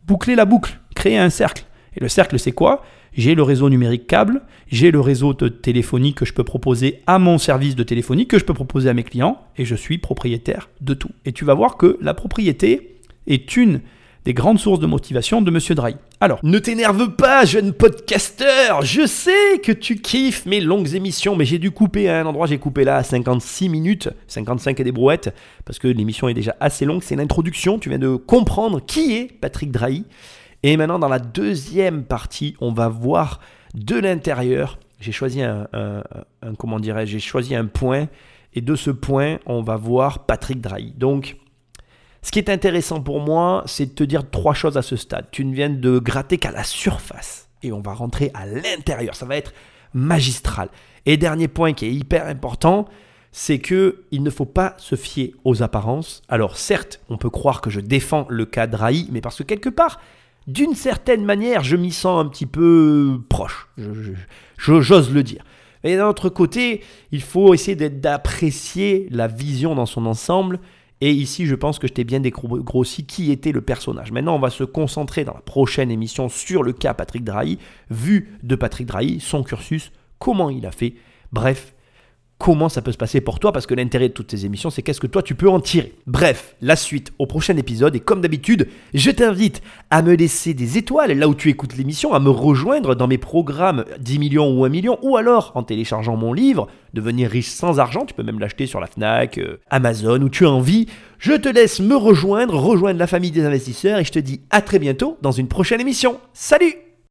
boucler la boucle, créer un cercle. Le cercle, c'est quoi? J'ai le réseau numérique câble, j'ai le réseau de téléphonie que je peux proposer à mon service de téléphonie, que je peux proposer à mes clients, et je suis propriétaire de tout. Et tu vas voir que la propriété est une des grandes sources de motivation de Monsieur Drahi. Alors, ne t'énerve pas, jeune podcasteur. Je sais que tu kiffes mes longues émissions, mais j'ai dû couper à un endroit, j'ai coupé là à 56 minutes, 55 et des brouettes, parce que l'émission est déjà assez longue. C'est l'introduction. Tu viens de comprendre qui est Patrick Drahi. Et maintenant, dans la deuxième partie, on va voir de l'intérieur. J'ai choisi un, comment dirais j'ai choisi un point. Et de ce point, on va voir Patrick Drahi. Donc, ce qui est intéressant pour moi, c'est de te dire trois choses à ce stade. Tu ne viens de gratter qu'à la surface. Et on va rentrer à l'intérieur. Ça va être magistral. Et dernier point qui est hyper important, c'est que il ne faut pas se fier aux apparences. Alors certes, on peut croire que je défends le cas Drahi, mais parce que quelque part, d'une certaine manière, je m'y sens un petit peu proche. J'ose le dire. Et d'un autre côté, il faut essayer d'apprécier la vision dans son ensemble. Et ici, je pense que je t'ai bien dégrossi qui était le personnage. Maintenant, on va se concentrer dans la prochaine émission sur le cas Patrick Drahi, vu de Patrick Drahi, son cursus, comment il a fait. Bref, comment ça peut se passer pour toi, parce que l'intérêt de toutes ces émissions, c'est qu'est-ce que toi tu peux en tirer. Bref, la suite au prochain épisode, et comme d'habitude, je t'invite à me laisser des étoiles là où tu écoutes l'émission, à me rejoindre dans mes programmes 10 millions ou 1 million, ou alors en téléchargeant mon livre, Devenir riche sans argent, tu peux même l'acheter sur la FNAC, euh, Amazon, où tu as envie. Je te laisse me rejoindre, rejoindre la famille des investisseurs, et je te dis à très bientôt dans une prochaine émission. Salut